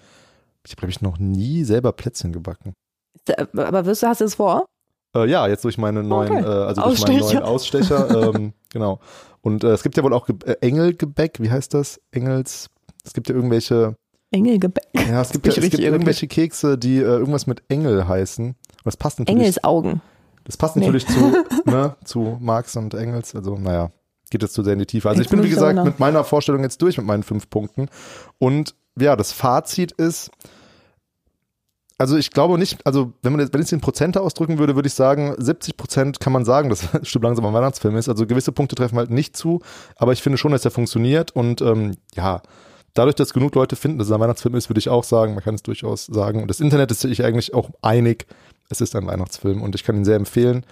Speaker 1: ich habe glaube ich noch nie selber Plätzchen gebacken.
Speaker 2: Aber wirst du, hast du es vor?
Speaker 1: Äh, ja, jetzt durch meine neuen,
Speaker 2: Okay.
Speaker 1: äh, also durch meinen
Speaker 2: Ausstecher.
Speaker 1: neuen Ausstecher. ähm, genau. Und äh, es gibt ja wohl auch Ge äh, Engelgebäck. Wie heißt das? Engels. Es gibt ja irgendwelche.
Speaker 2: Engelgebäck.
Speaker 1: Ja, es gibt, ja,
Speaker 2: ich
Speaker 1: es gibt irgendwelche Kekse, die äh, irgendwas mit Engel heißen. Und das passt natürlich.
Speaker 2: Engelsaugen.
Speaker 1: Das passt
Speaker 2: Nee.
Speaker 1: natürlich zu, ne, zu Marx und Engels. Also, naja, geht jetzt zu sehr in die Tiefe. Also ich
Speaker 2: Jetzt
Speaker 1: bin, wie
Speaker 2: ich
Speaker 1: gesagt, mit meiner Vorstellung jetzt durch mit meinen fünf Punkten. Und ja, das Fazit ist, also ich glaube nicht, also wenn man jetzt, wenn ich es in Prozente ausdrücken würde, würde ich sagen, 70 Prozent kann man sagen, dass Stück langsam ein Weihnachtsfilm ist. Also gewisse Punkte treffen halt nicht zu, aber ich finde schon, dass er funktioniert und ähm, ja, dadurch, dass genug Leute finden, dass es ein Weihnachtsfilm ist, würde ich auch sagen, man kann es durchaus sagen. Und das Internet ist sich eigentlich auch einig, es ist ein Weihnachtsfilm und ich kann ihn sehr empfehlen.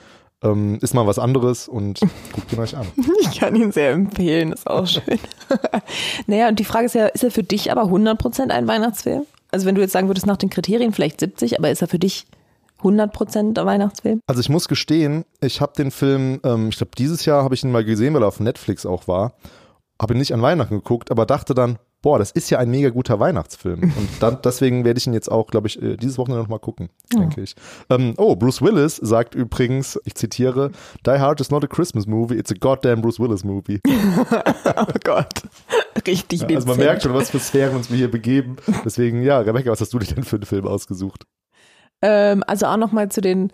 Speaker 1: Ähm, ist mal was anderes und guckt ihn euch an.
Speaker 2: Ich kann ihn sehr empfehlen, ist auch schön. naja, und die Frage ist ja, ist er für dich aber 100% ein Weihnachtsfilm? Also wenn du jetzt sagen würdest, nach den Kriterien vielleicht 70, aber ist er für dich 100% ein Weihnachtsfilm?
Speaker 1: Also ich muss gestehen, ich habe den Film, ähm, ich glaube dieses Jahr habe ich ihn mal gesehen, weil er auf Netflix auch war. Habe ihn nicht an Weihnachten geguckt, aber dachte dann, boah, das ist ja ein mega guter Weihnachtsfilm. Und dann, deswegen werde ich ihn jetzt auch, glaube ich, äh, dieses Wochenende nochmal gucken, denke ich. Ähm, oh, Bruce Willis sagt übrigens, ich zitiere, Die Hard is not a Christmas movie, it's a goddamn Bruce Willis movie.
Speaker 2: Oh Gott. Richtig
Speaker 1: also man merkt schon, was für Sphären uns wir hier begeben. Deswegen, ja, Rebecca, was hast du dir denn für einen Film ausgesucht?
Speaker 2: Ähm, also auch nochmal zu den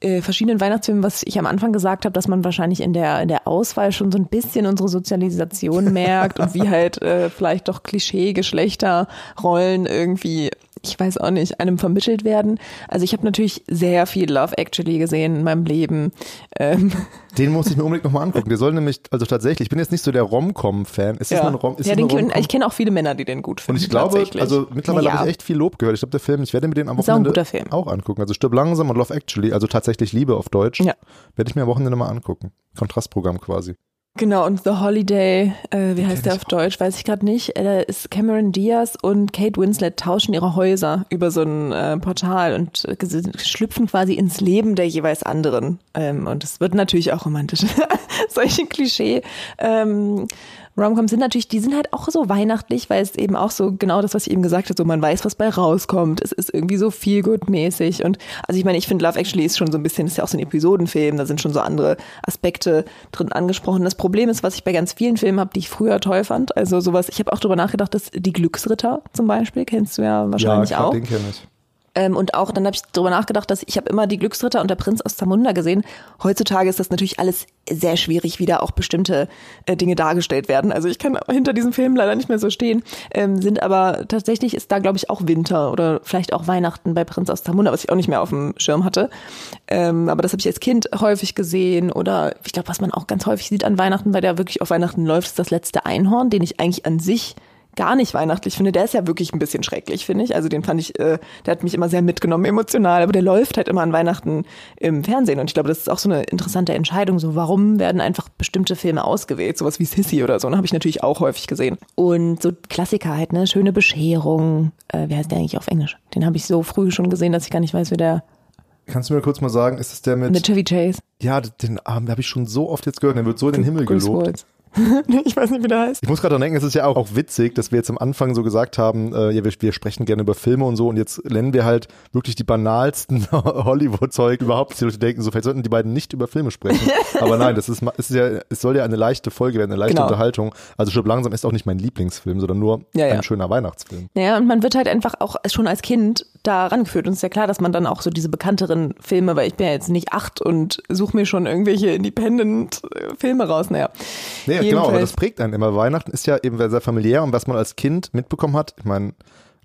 Speaker 2: äh, verschiedenen Weihnachtsfilmen, was ich am Anfang gesagt habe, dass man wahrscheinlich in der, in der Auswahl schon so ein bisschen unsere Sozialisation merkt und wie halt äh, vielleicht doch Klischee-Geschlechterrollen irgendwie ich weiß auch nicht, einem vermittelt werden. Also ich habe natürlich sehr viel Love Actually gesehen in meinem Leben. Ähm.
Speaker 1: Den muss ich mir unbedingt nochmal angucken. Der soll nämlich, also tatsächlich, ich bin jetzt nicht so der Rom-Com-Fan. Ist
Speaker 2: ja.
Speaker 1: das ein Rom? Ist
Speaker 2: ja, den ich kenne auch viele Männer, die den gut finden.
Speaker 1: Und ich glaube, also mittlerweile
Speaker 2: Naja.
Speaker 1: habe ich echt viel Lob gehört. Ich glaube, der Film, ich werde mir den am
Speaker 2: auch
Speaker 1: Wochenende
Speaker 2: Film.
Speaker 1: auch angucken. Also Stirb langsam und Love Actually, also tatsächlich Liebe auf Deutsch,
Speaker 2: Ja.
Speaker 1: werde ich mir am Wochenende mal angucken. Kontrastprogramm quasi.
Speaker 2: Genau, und The Holiday, äh, wie heißt der auf Deutsch, weiß ich gerade nicht. Äh, da ist Cameron Diaz und Kate Winslet tauschen ihre Häuser über so ein äh, Portal und äh, schlüpfen quasi ins Leben der jeweils anderen. Ähm, und es wird natürlich auch romantisch. Solche Klischee. Ähm, Romcoms sind natürlich, die sind halt auch so weihnachtlich, weil es eben auch so genau das, was ich eben gesagt habe, so man weiß, was bei rauskommt. Es ist irgendwie so viel gut mäßig und also ich meine, ich finde Love Actually ist schon so ein bisschen, ist ja auch so ein Episodenfilm, da sind schon so andere Aspekte drin angesprochen. Das Problem ist, was ich bei ganz vielen Filmen habe, die ich früher toll fand, also sowas, ich habe auch drüber nachgedacht, dass die Glücksritter zum Beispiel, kennst du ja wahrscheinlich
Speaker 1: klar,
Speaker 2: auch.
Speaker 1: den kenne ich.
Speaker 2: Ähm, und auch dann habe ich darüber nachgedacht, dass ich habe immer die Glücksritter und der Prinz aus Zamunda gesehen. Heutzutage ist das natürlich alles sehr schwierig, wie da auch bestimmte äh, Dinge dargestellt werden. Also ich kann hinter diesem Film leider nicht mehr so stehen. Ähm, sind aber tatsächlich ist da, glaube ich, auch Winter oder vielleicht auch Weihnachten bei Prinz aus Zamunda, was ich auch nicht mehr auf dem Schirm hatte. Ähm, aber das habe ich als Kind häufig gesehen. Oder ich glaube, was man auch ganz häufig sieht an Weihnachten, weil der wirklich auf Weihnachten läuft, ist das letzte Einhorn, den ich eigentlich an sich gar nicht weihnachtlich finde. Der ist ja wirklich ein bisschen schrecklich, finde ich. Also den fand ich, äh, der hat mich immer sehr mitgenommen, emotional, aber der läuft halt immer an Weihnachten im Fernsehen. Und ich glaube, das ist auch so eine interessante Entscheidung. So, warum werden einfach bestimmte Filme ausgewählt? Sowas wie Sissy oder so, ne, habe ich natürlich auch häufig gesehen. Und so Klassiker halt, ne? Schöne Bescherung. Äh, wie heißt der eigentlich auf Englisch? Den habe ich so früh schon gesehen, dass ich gar nicht weiß, wie der
Speaker 1: Kannst du mir kurz mal sagen, ist es der mit,
Speaker 2: mit Chevy Chase.
Speaker 1: ja, den Abend habe ich schon so oft jetzt gehört, der wird so in den Himmel gelobt.
Speaker 2: Ich weiß nicht, wie der heißt.
Speaker 1: Ich muss gerade dran denken, es ist ja auch, auch witzig, dass wir jetzt am Anfang so gesagt haben, äh, ja, wir, wir sprechen gerne über Filme und so und jetzt nennen wir halt wirklich die banalsten Hollywood-Zeug überhaupt. Die Leute denken so, vielleicht sollten die beiden nicht über Filme sprechen. Aber nein, das ist, es ist ja, es soll ja eine leichte Folge werden, eine leichte
Speaker 2: Genau.
Speaker 1: Unterhaltung. Also Stirb langsam ist auch nicht mein Lieblingsfilm, sondern nur
Speaker 2: Ja, ja.
Speaker 1: ein schöner Weihnachtsfilm.
Speaker 2: Naja, und man wird halt einfach auch schon als Kind da rangeführt. Und es ist ja klar, dass man dann auch so diese bekannteren Filme, weil ich bin ja jetzt nicht acht und suche mir schon irgendwelche Independent-Filme raus. Naja.
Speaker 1: Nee, genau, aber das prägt einen immer. Weihnachten ist ja eben sehr familiär und was man als Kind mitbekommen hat, ich meine,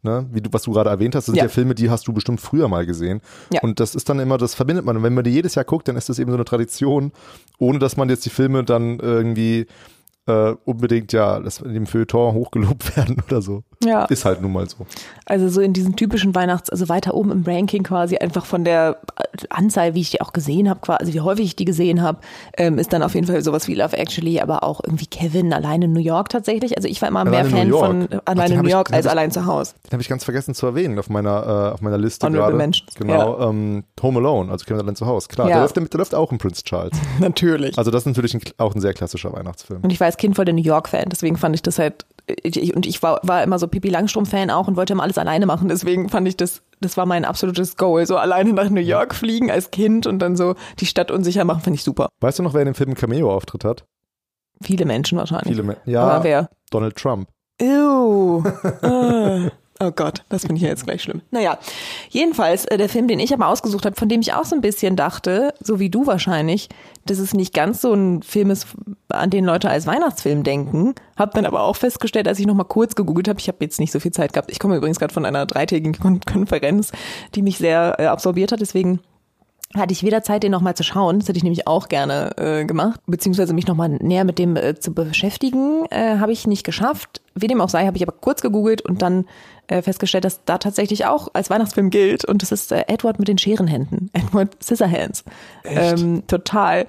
Speaker 1: ne, wie du, was du gerade erwähnt hast, das sind ja.
Speaker 2: Ja.
Speaker 1: Filme, die hast du bestimmt früher mal gesehen.
Speaker 2: Ja.
Speaker 1: Und das ist dann immer, das verbindet man. Und wenn man die jedes Jahr guckt, dann ist das eben so eine Tradition, ohne dass man jetzt die Filme dann irgendwie äh, unbedingt ja, dass in dem Feuilleton hochgelobt werden oder so.
Speaker 2: Ja.
Speaker 1: Ist halt nun mal so.
Speaker 2: Also so in diesen typischen Weihnachts-, also weiter oben im Ranking quasi einfach von der Anzahl, wie ich die auch gesehen habe, quasi, also wie häufig ich die gesehen habe, ähm, ist dann auf jeden Fall sowas wie Love Actually, aber auch irgendwie Kevin allein in New York tatsächlich. Also ich war immer
Speaker 1: Allein
Speaker 2: mehr Fan
Speaker 1: York.
Speaker 2: von äh, allein
Speaker 1: den
Speaker 2: in New
Speaker 1: ich-
Speaker 2: York
Speaker 1: den
Speaker 2: als
Speaker 1: hab ich-
Speaker 2: allein zu Hause.
Speaker 1: Den habe ich ganz vergessen zu erwähnen auf meiner, äh, auf meiner Liste gerade. Genau, ähm, Home Alone, also Kevin allein zu Hause. Klar,
Speaker 2: Ja.
Speaker 1: der, läuft, der läuft auch in Prince Charles.
Speaker 2: Natürlich.
Speaker 1: Also das ist natürlich ein, auch ein sehr klassischer Weihnachtsfilm.
Speaker 2: Und ich war als Kind voll der New York-Fan, deswegen fand ich das halt, ich, und ich war, war immer so Pippi Langstrumpf-Fan auch und wollte immer alles alleine machen, deswegen fand ich das, das war mein absolutes Goal, so alleine nach New York fliegen als Kind und dann so die Stadt unsicher machen, fand ich super.
Speaker 1: Weißt du noch, wer in dem Film einen Cameo-Auftritt hat?
Speaker 2: Viele Menschen wahrscheinlich.
Speaker 1: Viele Me Ja,
Speaker 2: Aber wer?
Speaker 1: Donald Trump.
Speaker 2: Ew. Ah. Oh Gott, das finde ich ja jetzt gleich schlimm. Naja, jedenfalls, äh, der Film, den ich aber ausgesucht habe, von dem ich auch so ein bisschen dachte, so wie du wahrscheinlich, dass es nicht ganz so ein Film ist, an den Leute als Weihnachtsfilm denken. Hab dann aber auch festgestellt, als ich noch mal kurz gegoogelt habe, ich habe jetzt nicht so viel Zeit gehabt. Ich komme übrigens gerade von einer dreitägigen Kon Konferenz, die mich sehr äh, absorbiert hat, deswegen hatte ich weder Zeit, den nochmal zu schauen, das hätte ich nämlich auch gerne äh, gemacht, beziehungsweise mich nochmal näher mit dem äh, zu beschäftigen, äh, habe ich nicht geschafft. Wie dem auch sei, habe ich aber kurz gegoogelt und dann äh, festgestellt, dass da tatsächlich auch als Weihnachtsfilm gilt und das ist äh, Edward mit den Scherenhänden, Edward Scissorhands. Ähm, total.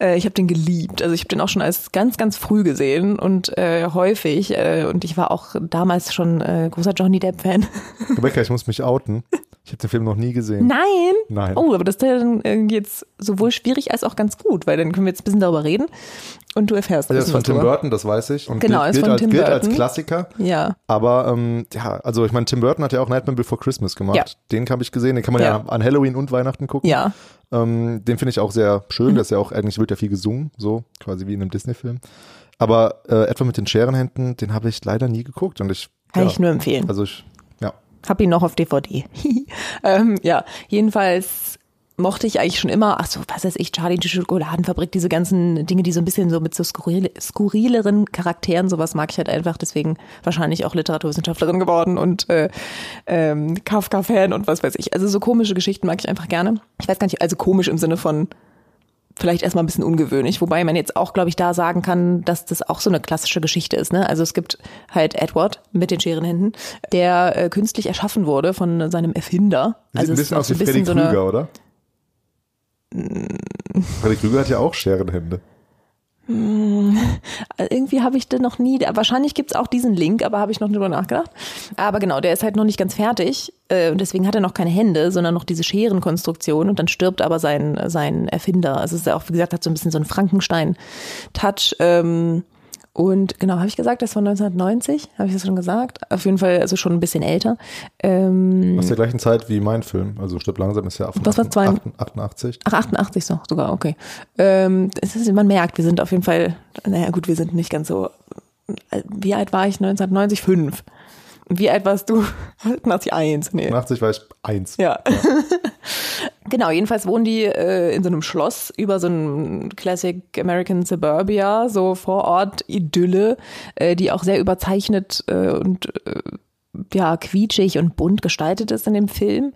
Speaker 2: Äh, ich habe den geliebt, also ich habe den auch schon als ganz, ganz früh gesehen und äh, häufig äh, und ich war auch damals schon äh, großer Johnny Depp-Fan.
Speaker 1: Rebecca, ich muss mich outen. Ich habe den Film noch nie gesehen.
Speaker 2: Nein.
Speaker 1: Nein.
Speaker 2: Oh, aber das ist ja dann irgendwie jetzt sowohl schwierig als auch ganz gut, weil dann können wir jetzt ein bisschen darüber reden und du erfährst
Speaker 1: Also das ist von Tim. Burton, das weiß ich. Und
Speaker 2: Genau,
Speaker 1: gilt,
Speaker 2: ist von
Speaker 1: als,
Speaker 2: Tim
Speaker 1: gilt als. Klassiker.
Speaker 2: Ja,
Speaker 1: Aber ähm, ja, also ich meine, Tim Burton hat ja auch Nightmare Before Christmas gemacht.
Speaker 2: Ja.
Speaker 1: Den habe ich gesehen. Den kann man ja.
Speaker 2: Ja.
Speaker 1: an Halloween und Weihnachten gucken.
Speaker 2: ja.
Speaker 1: Ähm, den finde ich auch sehr schön.
Speaker 2: Mhm.
Speaker 1: Ist ja auch, eigentlich wird ja viel gesungen, so quasi wie in einem Disney-Film. Aber äh, etwa mit den Scherenhänden, den habe ich leider nie geguckt. Und ich,
Speaker 2: Kann
Speaker 1: ja,
Speaker 2: ich nur empfehlen.
Speaker 1: Also ich.
Speaker 2: Hab ihn noch auf DVD. ähm, ja, jedenfalls mochte ich eigentlich schon immer, ach so, was weiß ich, Charlie die Schokoladenfabrik, diese ganzen Dinge, die so ein bisschen so mit so skurrile, skurrileren Charakteren, sowas mag ich halt einfach, deswegen wahrscheinlich auch Literaturwissenschaftlerin geworden und äh, ähm, Kafka-Fan und was weiß ich. Also so komische Geschichten mag ich einfach gerne. Ich weiß gar nicht, also komisch im Sinne von vielleicht erstmal ein bisschen ungewöhnlich, wobei man jetzt auch, glaube ich, da sagen kann, dass das auch so eine klassische Geschichte ist. Ne? Also es gibt halt Edward mit den Scherenhänden, der äh, künstlich erschaffen wurde von seinem Erfinder.
Speaker 1: Sieht
Speaker 2: also
Speaker 1: ein bisschen aus wie Freddy
Speaker 2: bisschen so eine,
Speaker 1: Krüger, oder? Freddy Krüger hat ja auch Scherenhände.
Speaker 2: Irgendwie habe ich den noch nie, wahrscheinlich gibt's auch diesen Link, aber habe ich noch nicht drüber nachgedacht. Aber genau, der ist halt noch nicht ganz fertig äh, und deswegen hat er noch keine Hände, sondern noch diese Scherenkonstruktion und dann stirbt aber sein, sein Erfinder. Also es ist ja auch, wie gesagt, hat so ein bisschen so einen Frankenstein-Touch. Ähm, und genau, habe ich gesagt, das war 1990, habe ich das schon gesagt? Auf jeden Fall also schon ein bisschen älter. Ähm,
Speaker 1: Aus der gleichen Zeit wie mein Film. Also Stirb langsam ist ja von
Speaker 2: Was war zwei-
Speaker 1: 88.
Speaker 2: Ach, 88 so, sogar, okay. Ähm, ist, man merkt, wir sind auf jeden Fall, naja gut, wir sind nicht ganz so, wie alt war ich 1990? Fünf. Wie alt warst du? 1901, nee.
Speaker 1: 88 war ich eins.
Speaker 2: Ja. genau, jedenfalls wohnen die äh, in so einem Schloss über so einem Classic American Suburbia, so Vorort-Idylle, äh, die auch sehr überzeichnet äh, und äh, ja, quietschig und bunt gestaltet ist in dem Film.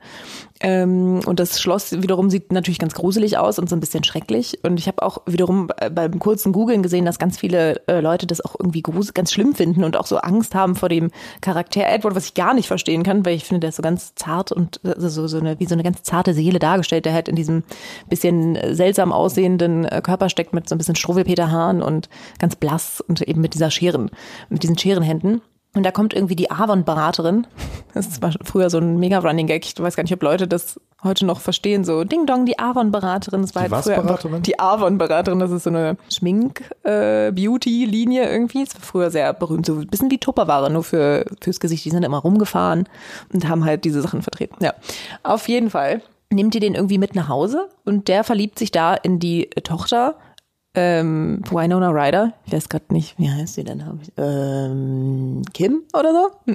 Speaker 2: Ähm, und das Schloss wiederum sieht natürlich ganz gruselig aus und so ein bisschen schrecklich. Und ich habe auch wiederum beim kurzen Googlen gesehen, dass ganz viele äh, Leute das auch irgendwie ganz schlimm finden und auch so Angst haben vor dem Charakter Edward, was ich gar nicht verstehen kann, weil ich finde, der ist so ganz zart und äh, so, so eine, wie so eine ganz zarte Seele dargestellt, der halt in diesem bisschen äh, seltsam aussehenden äh, Körper steckt mit so ein bisschen Struwwelpeterhaaren und ganz blass und eben mit dieser Scheren, mit diesen Scherenhänden. Und da kommt irgendwie die Avon-Beraterin. Das war früher so ein Mega-Running-Gag. Ich weiß gar nicht, ob Leute das heute noch verstehen. So Ding Dong, die Avon-Beraterin. Das war
Speaker 1: Die
Speaker 2: halt früher einfach
Speaker 1: was-Beraterin?
Speaker 2: die Avon-Beraterin. Das ist so eine Schmink-Beauty-Linie irgendwie. Das war früher sehr berühmt. So ein bisschen wie Tupperware, nur für, fürs Gesicht. Die sind immer rumgefahren und haben halt diese Sachen vertreten. Ja, auf jeden Fall nimmt die den irgendwie mit nach Hause und der verliebt sich da in die Tochter ähm, Winona Ryder, ich weiß gerade nicht, wie heißt sie denn? Ähm, Kim oder so?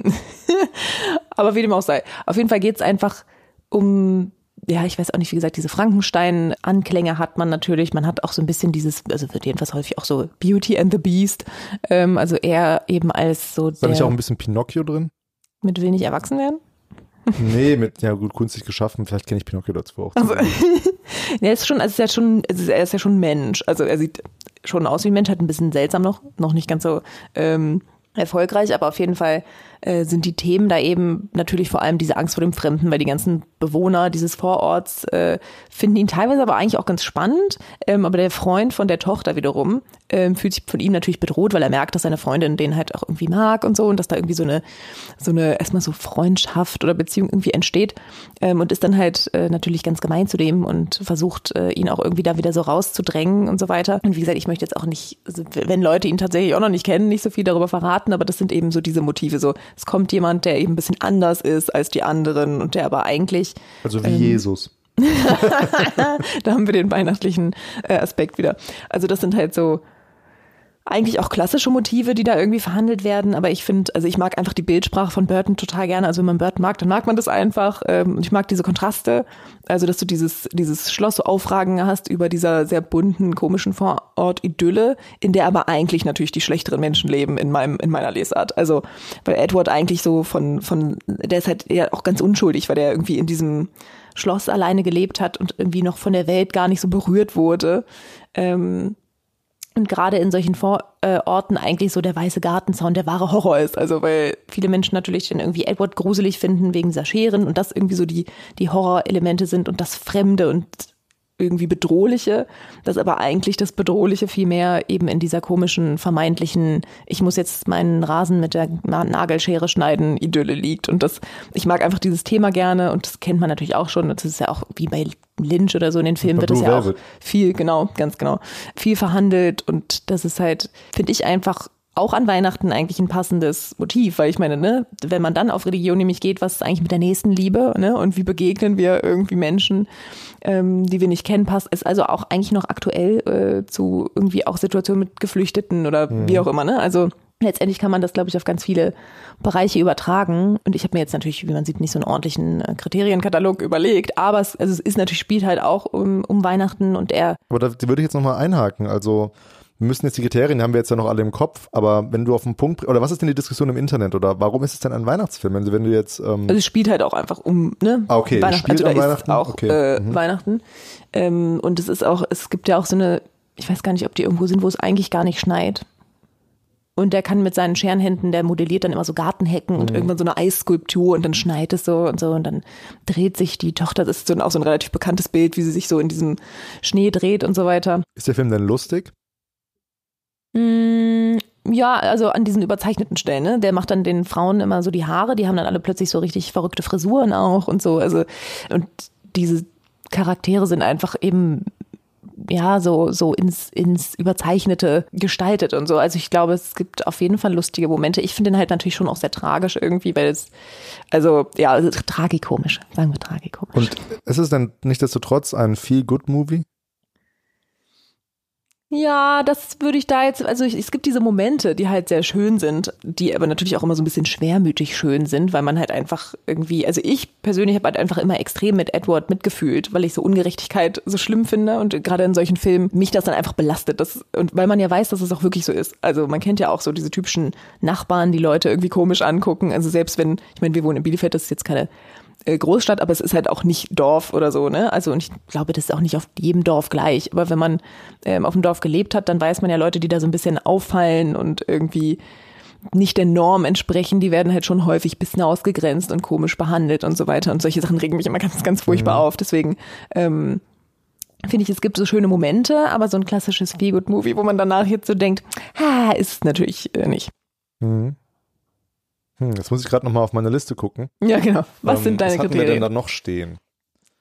Speaker 2: Aber wie dem auch sei. Auf jeden Fall geht's einfach um, ja, ich weiß auch nicht, wie gesagt, diese Frankenstein-Anklänge hat man natürlich. Man hat auch so ein bisschen dieses, also wird jedenfalls häufig auch so Beauty and the Beast. Ähm, also eher eben als so
Speaker 1: da nicht auch ein bisschen Pinocchio drin?
Speaker 2: mit wenig erwachsen werden.
Speaker 1: Nee, mit, ja gut, künstlich geschaffen. Vielleicht kenne ich Pinocchio dazu auch.
Speaker 2: Also, er ist schon, also ist ja schon, er ist ja schon Mensch. Also er sieht schon aus wie ein Mensch, hat ein bisschen seltsam noch, noch nicht ganz so ähm, erfolgreich, aber auf jeden Fall äh, sind die Themen da eben natürlich vor allem diese Angst vor dem Fremden, weil die ganzen Bewohner dieses Vororts äh, finden ihn teilweise aber eigentlich auch ganz spannend. Ähm, aber der Freund von der Tochter wiederum ähm, fühlt sich von ihm natürlich bedroht, weil er merkt, dass seine Freundin den halt auch irgendwie mag und so und dass da irgendwie so eine so eine erstmal so Freundschaft oder Beziehung irgendwie entsteht ähm, und ist dann halt äh, natürlich ganz gemein zu dem und versucht äh, ihn auch irgendwie da wieder so rauszudrängen und so weiter. Und wie gesagt, ich möchte jetzt auch nicht, also wenn Leute ihn tatsächlich auch noch nicht kennen, nicht so viel darüber verraten, aber das sind eben so diese Motive. So, es kommt jemand, der eben ein bisschen anders ist als die anderen und der aber eigentlich
Speaker 1: Also wie Jesus.
Speaker 2: da haben wir den weihnachtlichen äh, Aspekt wieder. Also das sind halt so eigentlich auch klassische Motive, die da irgendwie verhandelt werden, aber ich finde, also ich mag einfach die Bildsprache von Burton total gerne. Also wenn man Burton mag, dann mag man das einfach. Ähm, und ich mag diese Kontraste, also dass du dieses dieses Schloss so aufragen hast über dieser sehr bunten, komischen Vorort-Idylle, in der aber eigentlich natürlich die schlechteren Menschen leben in meinem in meiner Lesart. Also weil Edward eigentlich so von von der ist halt ja auch ganz unschuldig, weil der irgendwie in diesem Schloss alleine gelebt hat und irgendwie noch von der Welt gar nicht so berührt wurde. Ähm, und gerade in solchen Vororten eigentlich so der weiße Gartenzaun der wahre Horror ist. Also weil viele Menschen natürlich den irgendwie Edward gruselig finden wegen dieser Scheren und das irgendwie so die, die Horrorelemente sind und das Fremde und irgendwie Bedrohliche, dass aber eigentlich das Bedrohliche vielmehr eben in dieser komischen, vermeintlichen, ich muss jetzt meinen Rasen mit der Na- Nagelschere schneiden, Idylle liegt. Und das, ich mag einfach dieses Thema gerne und das kennt man natürlich auch schon. Und das ist ja auch wie bei Lynch oder so in den Filmen wird das
Speaker 1: Blue
Speaker 2: ja auch viel, genau, ganz genau, viel verhandelt und das ist halt, finde ich einfach auch an Weihnachten eigentlich ein passendes Motiv, weil ich meine, ne, wenn man dann auf Religion nämlich geht, was ist eigentlich mit der Nächstenliebe, ne, und wie begegnen wir irgendwie Menschen, ähm, die wir nicht kennen, passt, ist also auch eigentlich noch aktuell äh, zu irgendwie auch Situationen mit Geflüchteten oder wie auch immer, ne, also letztendlich kann man das, glaube ich, auf ganz viele Bereiche übertragen. Und ich habe mir jetzt natürlich, wie man sieht, nicht so einen ordentlichen äh, Kriterienkatalog überlegt, aber es, also es ist natürlich, spielt halt auch um, um Weihnachten und er.
Speaker 1: Aber da würde ich jetzt nochmal einhaken. Also wir müssen jetzt die Kriterien, haben wir jetzt ja noch alle im Kopf, aber wenn du auf den Punkt, oder was ist denn die Diskussion im Internet oder warum ist es denn ein Weihnachtsfilm? Also wenn du jetzt. Ähm
Speaker 2: also es spielt halt auch einfach um, ne?
Speaker 1: Ah, okay,
Speaker 2: Weihnachten,
Speaker 1: spielt
Speaker 2: also da
Speaker 1: Weihnachten?
Speaker 2: Auch
Speaker 1: Okay.
Speaker 2: äh,
Speaker 1: Mhm.
Speaker 2: Weihnachten. Ähm, und es ist auch, es gibt ja auch so eine, ich weiß gar nicht, ob die irgendwo sind, wo es eigentlich gar nicht schneit. Und der kann mit seinen Scherenhänden, der modelliert dann immer so Gartenhecken und irgendwann so eine Eisskulptur und dann schneit es so und so und dann dreht sich die Tochter, das ist so ein, auch so ein relativ bekanntes Bild, wie sie sich so in diesem Schnee dreht und so weiter.
Speaker 1: Ist der Film denn lustig?
Speaker 2: Mm, Ja, also an diesen überzeichneten Stellen, ne? Der macht dann den Frauen immer so die Haare, die haben dann alle plötzlich so richtig verrückte Frisuren auch und so. Also, und diese Charaktere sind einfach eben ja, so, so ins, ins Überzeichnete gestaltet und so. Also ich glaube, es gibt auf jeden Fall lustige Momente. Ich finde den halt natürlich schon auch sehr tragisch irgendwie, weil es, also ja, also tragikomisch, sagen wir tragikomisch.
Speaker 1: Und ist es denn nichtsdestotrotz ein Feel-Good-Movie?
Speaker 2: Ja, das würde ich da jetzt, also ich, es gibt diese Momente, die halt sehr schön sind, die aber natürlich auch immer so ein bisschen schwermütig schön sind, weil man halt einfach irgendwie, also ich persönlich habe halt einfach immer extrem mit Edward mitgefühlt, weil ich so Ungerechtigkeit so schlimm finde und gerade in solchen Filmen mich das dann einfach belastet. Das, und weil man ja weiß, dass es auch wirklich so ist. Also man kennt ja auch so diese typischen Nachbarn, die Leute irgendwie komisch angucken. Also selbst wenn, ich meine, wir wohnen in Bielefeld, das ist jetzt keine Großstadt, aber es ist halt auch nicht Dorf oder so, ne? Also und ich glaube, das ist auch nicht auf jedem Dorf gleich. Aber wenn man ähm, auf dem Dorf gelebt hat, dann weiß man ja Leute, die da so ein bisschen auffallen und irgendwie nicht der Norm entsprechen, die werden halt schon häufig ein bisschen ausgegrenzt und komisch behandelt und so weiter. Und solche Sachen regen mich immer ganz, ganz furchtbar auf. Deswegen ähm, finde ich, es gibt so schöne Momente, aber so ein klassisches Feelgood-Movie, wo man danach jetzt so denkt, ha, ist es natürlich äh, nicht.
Speaker 1: Mhm. Hm, jetzt muss ich gerade nochmal auf meine Liste gucken.
Speaker 2: Ja, genau. Was
Speaker 1: Ähm,
Speaker 2: sind deine
Speaker 1: was hatten wir denn
Speaker 2: Kriterien?
Speaker 1: da noch stehen?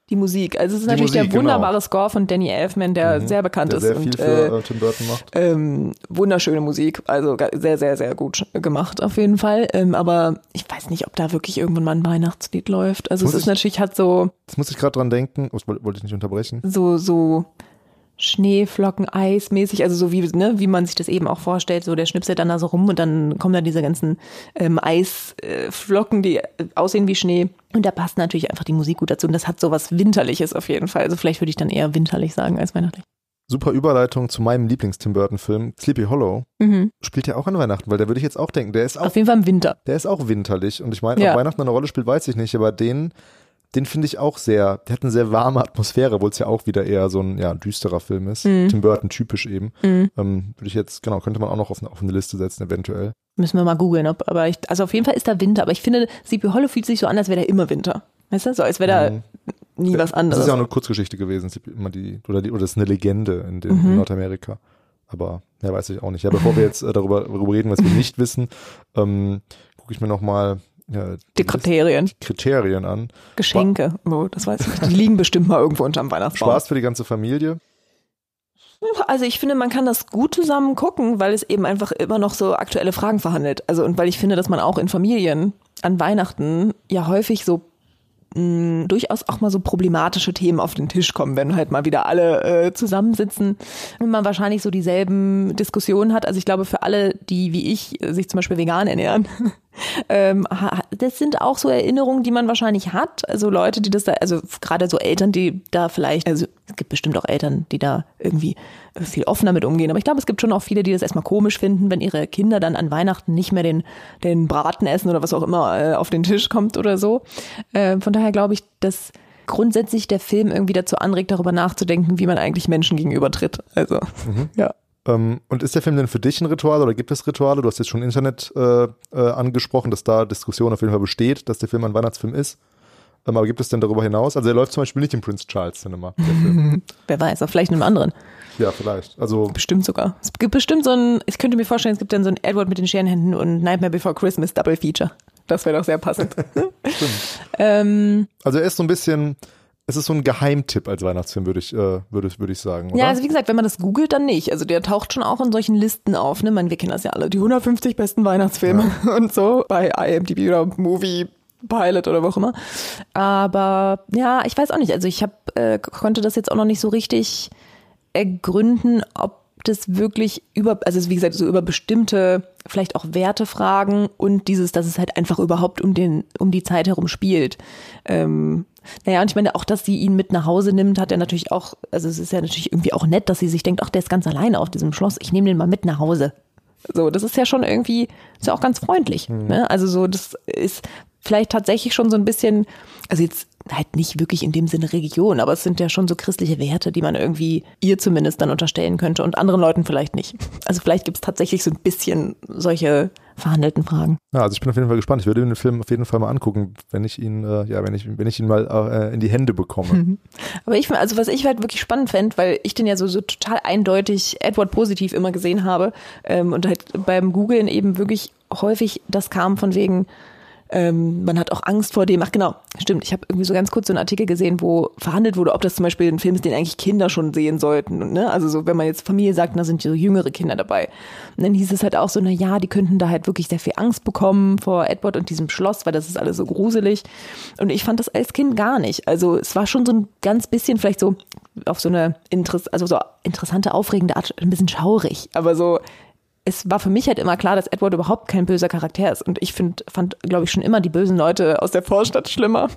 Speaker 2: Die Musik. Also es ist
Speaker 1: Die
Speaker 2: natürlich
Speaker 1: Musik,
Speaker 2: der
Speaker 1: genau.
Speaker 2: wunderbare Score von Danny Elfman, der
Speaker 1: Mhm.
Speaker 2: sehr bekannt
Speaker 1: Der
Speaker 2: ist
Speaker 1: sehr viel
Speaker 2: und
Speaker 1: für
Speaker 2: äh,
Speaker 1: äh, Tim Burton macht.
Speaker 2: ähm, wunderschöne Musik. Also sehr, sehr, sehr gut gemacht auf jeden Fall. Ähm, aber ich weiß nicht, ob da wirklich irgendwann mal ein Weihnachtslied läuft. Also
Speaker 1: Muss
Speaker 2: es ist
Speaker 1: ich-
Speaker 2: natürlich hat so
Speaker 1: Jetzt muss ich gerade dran denken. Oh, das wollte ich nicht unterbrechen.
Speaker 2: so so Schneeflocken, Eismäßig, also so wie, ne, wie man sich das eben auch vorstellt, so der schnipselt dann da so rum und dann kommen da diese ganzen ähm, Eisflocken, die äh, aussehen wie Schnee. Und da passt natürlich einfach die Musik gut dazu. Und das hat so was Winterliches auf jeden Fall. Also vielleicht würde ich dann eher winterlich sagen als weihnachtlich.
Speaker 1: Super Überleitung zu meinem Lieblings-Tim Burton-Film. Sleepy Hollow
Speaker 2: Mhm.
Speaker 1: spielt ja auch an Weihnachten, weil da würde ich jetzt auch denken, der ist auch,
Speaker 2: Auf jeden Fall im Winter.
Speaker 1: der ist auch winterlich. Und ich meine,
Speaker 2: Ja.
Speaker 1: ob Weihnachten eine Rolle spielt, weiß ich nicht, aber den, den finde ich auch sehr, der hat eine sehr warme Atmosphäre, obwohl es ja auch wieder eher so ein ja, düsterer Film ist.
Speaker 2: Mhm.
Speaker 1: Tim Burton typisch eben.
Speaker 2: Mhm.
Speaker 1: Ähm, würde ich jetzt, genau, könnte man auch noch auf eine, auf eine Liste setzen, eventuell.
Speaker 2: Müssen wir mal googeln, ob, aber ich, also auf jeden Fall ist da Winter. Aber ich finde, Sleepy Hollow fühlt sich so an, als wäre da immer Winter. Weißt du? So, als wäre da
Speaker 1: Mhm.
Speaker 2: nie was
Speaker 1: Das
Speaker 2: anderes.
Speaker 1: ist ja auch eine Kurzgeschichte gewesen, immer die, oder, die, oder das ist eine Legende in, den,
Speaker 2: Mhm.
Speaker 1: in Nordamerika. Aber ja, weiß ich auch nicht. Ja, bevor wir jetzt äh, darüber, darüber reden, was wir nicht wissen, ähm, gucke ich mir nochmal ja,
Speaker 2: die Kriterien.
Speaker 1: Kriterien an.
Speaker 2: Geschenke. Oh, das weiß ich. Die liegen bestimmt mal irgendwo unterm Weihnachtsbaum.
Speaker 1: Spaß für die ganze Familie.
Speaker 2: Also ich finde, man kann das gut zusammen gucken, weil es eben einfach immer noch so aktuelle Fragen verhandelt. Also und weil ich finde, dass man auch in Familien an Weihnachten ja häufig so mh, durchaus auch mal so problematische Themen auf den Tisch kommen, wenn halt mal wieder alle äh, zusammensitzen und man wahrscheinlich so dieselben Diskussionen hat. Also ich glaube, für alle, die wie ich äh, sich zum Beispiel vegan ernähren, ähm, das sind auch so Erinnerungen, die man wahrscheinlich hat. Also Leute, die das da, also gerade so Eltern, die da vielleicht, also es gibt bestimmt auch Eltern, die da irgendwie viel offener mit umgehen. Aber ich glaube, es gibt schon auch viele, die das erstmal komisch finden, wenn ihre Kinder dann an Weihnachten nicht mehr den, den Braten essen oder was auch immer äh, auf den Tisch kommt oder so. Äh, von daher glaube ich, dass grundsätzlich der Film irgendwie dazu anregt, darüber nachzudenken, wie man eigentlich Menschen gegenüber tritt. Also, ja.
Speaker 1: Ähm, und ist der Film denn für dich ein Ritual oder gibt es Rituale? Du hast jetzt schon Internet äh, äh, angesprochen, dass da Diskussion auf jeden Fall besteht, dass der Film ein Weihnachtsfilm ist. Ähm, aber gibt es denn darüber hinaus? Also er läuft zum Beispiel nicht im Prince Charles Cinema.
Speaker 2: Wer weiß, auch vielleicht in einem anderen.
Speaker 1: Ja, vielleicht. Also
Speaker 2: Bestimmt sogar. Es gibt bestimmt so ein, ich könnte mir vorstellen, es gibt dann so ein Edward mit den Scherenhänden und Nightmare Before Christmas Double Feature. Das wäre doch sehr passend.
Speaker 1: stimmt.
Speaker 2: ähm,
Speaker 1: Also er ist so ein bisschen, es ist so ein Geheimtipp als Weihnachtsfilm, würde ich, äh, würde, würde ich sagen. Oder?
Speaker 2: ja, also wie gesagt, wenn man das googelt, dann nicht. Also der taucht schon auch in solchen Listen auf. Ne? Man, wir kennen das ja alle. Die 150 besten Weihnachtsfilme und so bei IMDb oder Movie Pilot oder wo auch immer. Aber ja, ich weiß auch nicht. Also ich hab, äh, konnte das jetzt auch noch nicht so richtig ergründen, ob es wirklich über, also wie gesagt, so über bestimmte, vielleicht auch Wertefragen und dieses, dass es halt einfach überhaupt um den, um die Zeit herum spielt. Ähm, naja, und ich meine, auch, dass sie ihn mit nach Hause nimmt, hat er natürlich auch, also es ist ja natürlich irgendwie auch nett, dass sie sich denkt, ach, der ist ganz alleine auf diesem Schloss, ich nehme den mal mit nach Hause. So, das ist ja schon irgendwie, ist ja auch ganz freundlich. Mhm. Ne? Also so, das ist vielleicht tatsächlich schon so ein bisschen, also jetzt halt nicht wirklich in dem Sinne Religion, aber es sind ja schon so christliche Werte, die man irgendwie ihr zumindest dann unterstellen könnte und anderen Leuten vielleicht nicht. Also vielleicht gibt es tatsächlich so ein bisschen solche verhandelten Fragen.
Speaker 1: Ja, also ich bin auf jeden Fall gespannt. Ich würde den Film auf jeden Fall mal angucken, wenn ich ihn, äh, ja, wenn ich, wenn ich ihn mal äh, in die Hände bekomme. Mhm.
Speaker 2: Aber ich, also was ich halt wirklich spannend fände, weil ich den ja so, so total eindeutig Edward positiv immer gesehen habe ähm, und halt beim Googlen eben wirklich häufig das kam von wegen, ähm, man hat auch Angst vor dem. Ach genau, stimmt. Ich habe irgendwie so ganz kurz so einen Artikel gesehen, wo verhandelt wurde, ob das zum Beispiel ein Film ist, den eigentlich Kinder schon sehen sollten. Ne? Also so, wenn man jetzt Familie sagt, da sind so jüngere Kinder dabei. Und dann hieß es halt auch so, na ja, die könnten da halt wirklich sehr viel Angst bekommen vor Edward und diesem Schloss, weil das ist alles so gruselig. Und ich fand das als Kind gar nicht. Also es war schon so ein ganz bisschen vielleicht so auf so eine Interess also so interessante, aufregende Art, ein bisschen schaurig, aber so es war für mich halt immer klar, dass Edward überhaupt kein böser Charakter ist. Und ich find, fand, glaube ich, schon immer die bösen Leute aus der Vorstadt schlimmer.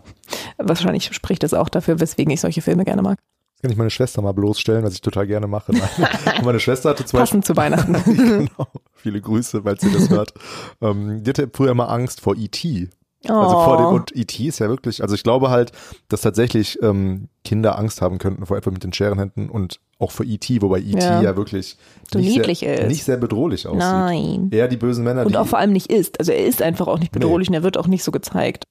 Speaker 2: Wahrscheinlich spricht das auch dafür, weswegen ich solche Filme gerne mag.
Speaker 1: Das kann ich meine Schwester mal bloßstellen, was ich total gerne mache. Meine Schwester hatte zwei.
Speaker 2: Passend zu Weihnachten.
Speaker 1: genau. Viele Grüße, weil sie das hört. Ähm, die hatte früher immer Angst vor E.T. Also vor dem, oh. und E.T. ist ja wirklich, also ich glaube halt, dass tatsächlich ähm, Kinder Angst haben könnten vor etwa mit den Scherenhänden und auch vor E.T., wobei E.T. Ja. ja, wirklich
Speaker 2: so nicht, niedlich
Speaker 1: sehr,
Speaker 2: ist.
Speaker 1: nicht sehr bedrohlich aussieht.
Speaker 2: Nein.
Speaker 1: Eher die bösen Männer.
Speaker 2: Und auch vor allem nicht ist. Also er ist einfach auch nicht bedrohlich nee. und er wird auch nicht so gezeigt.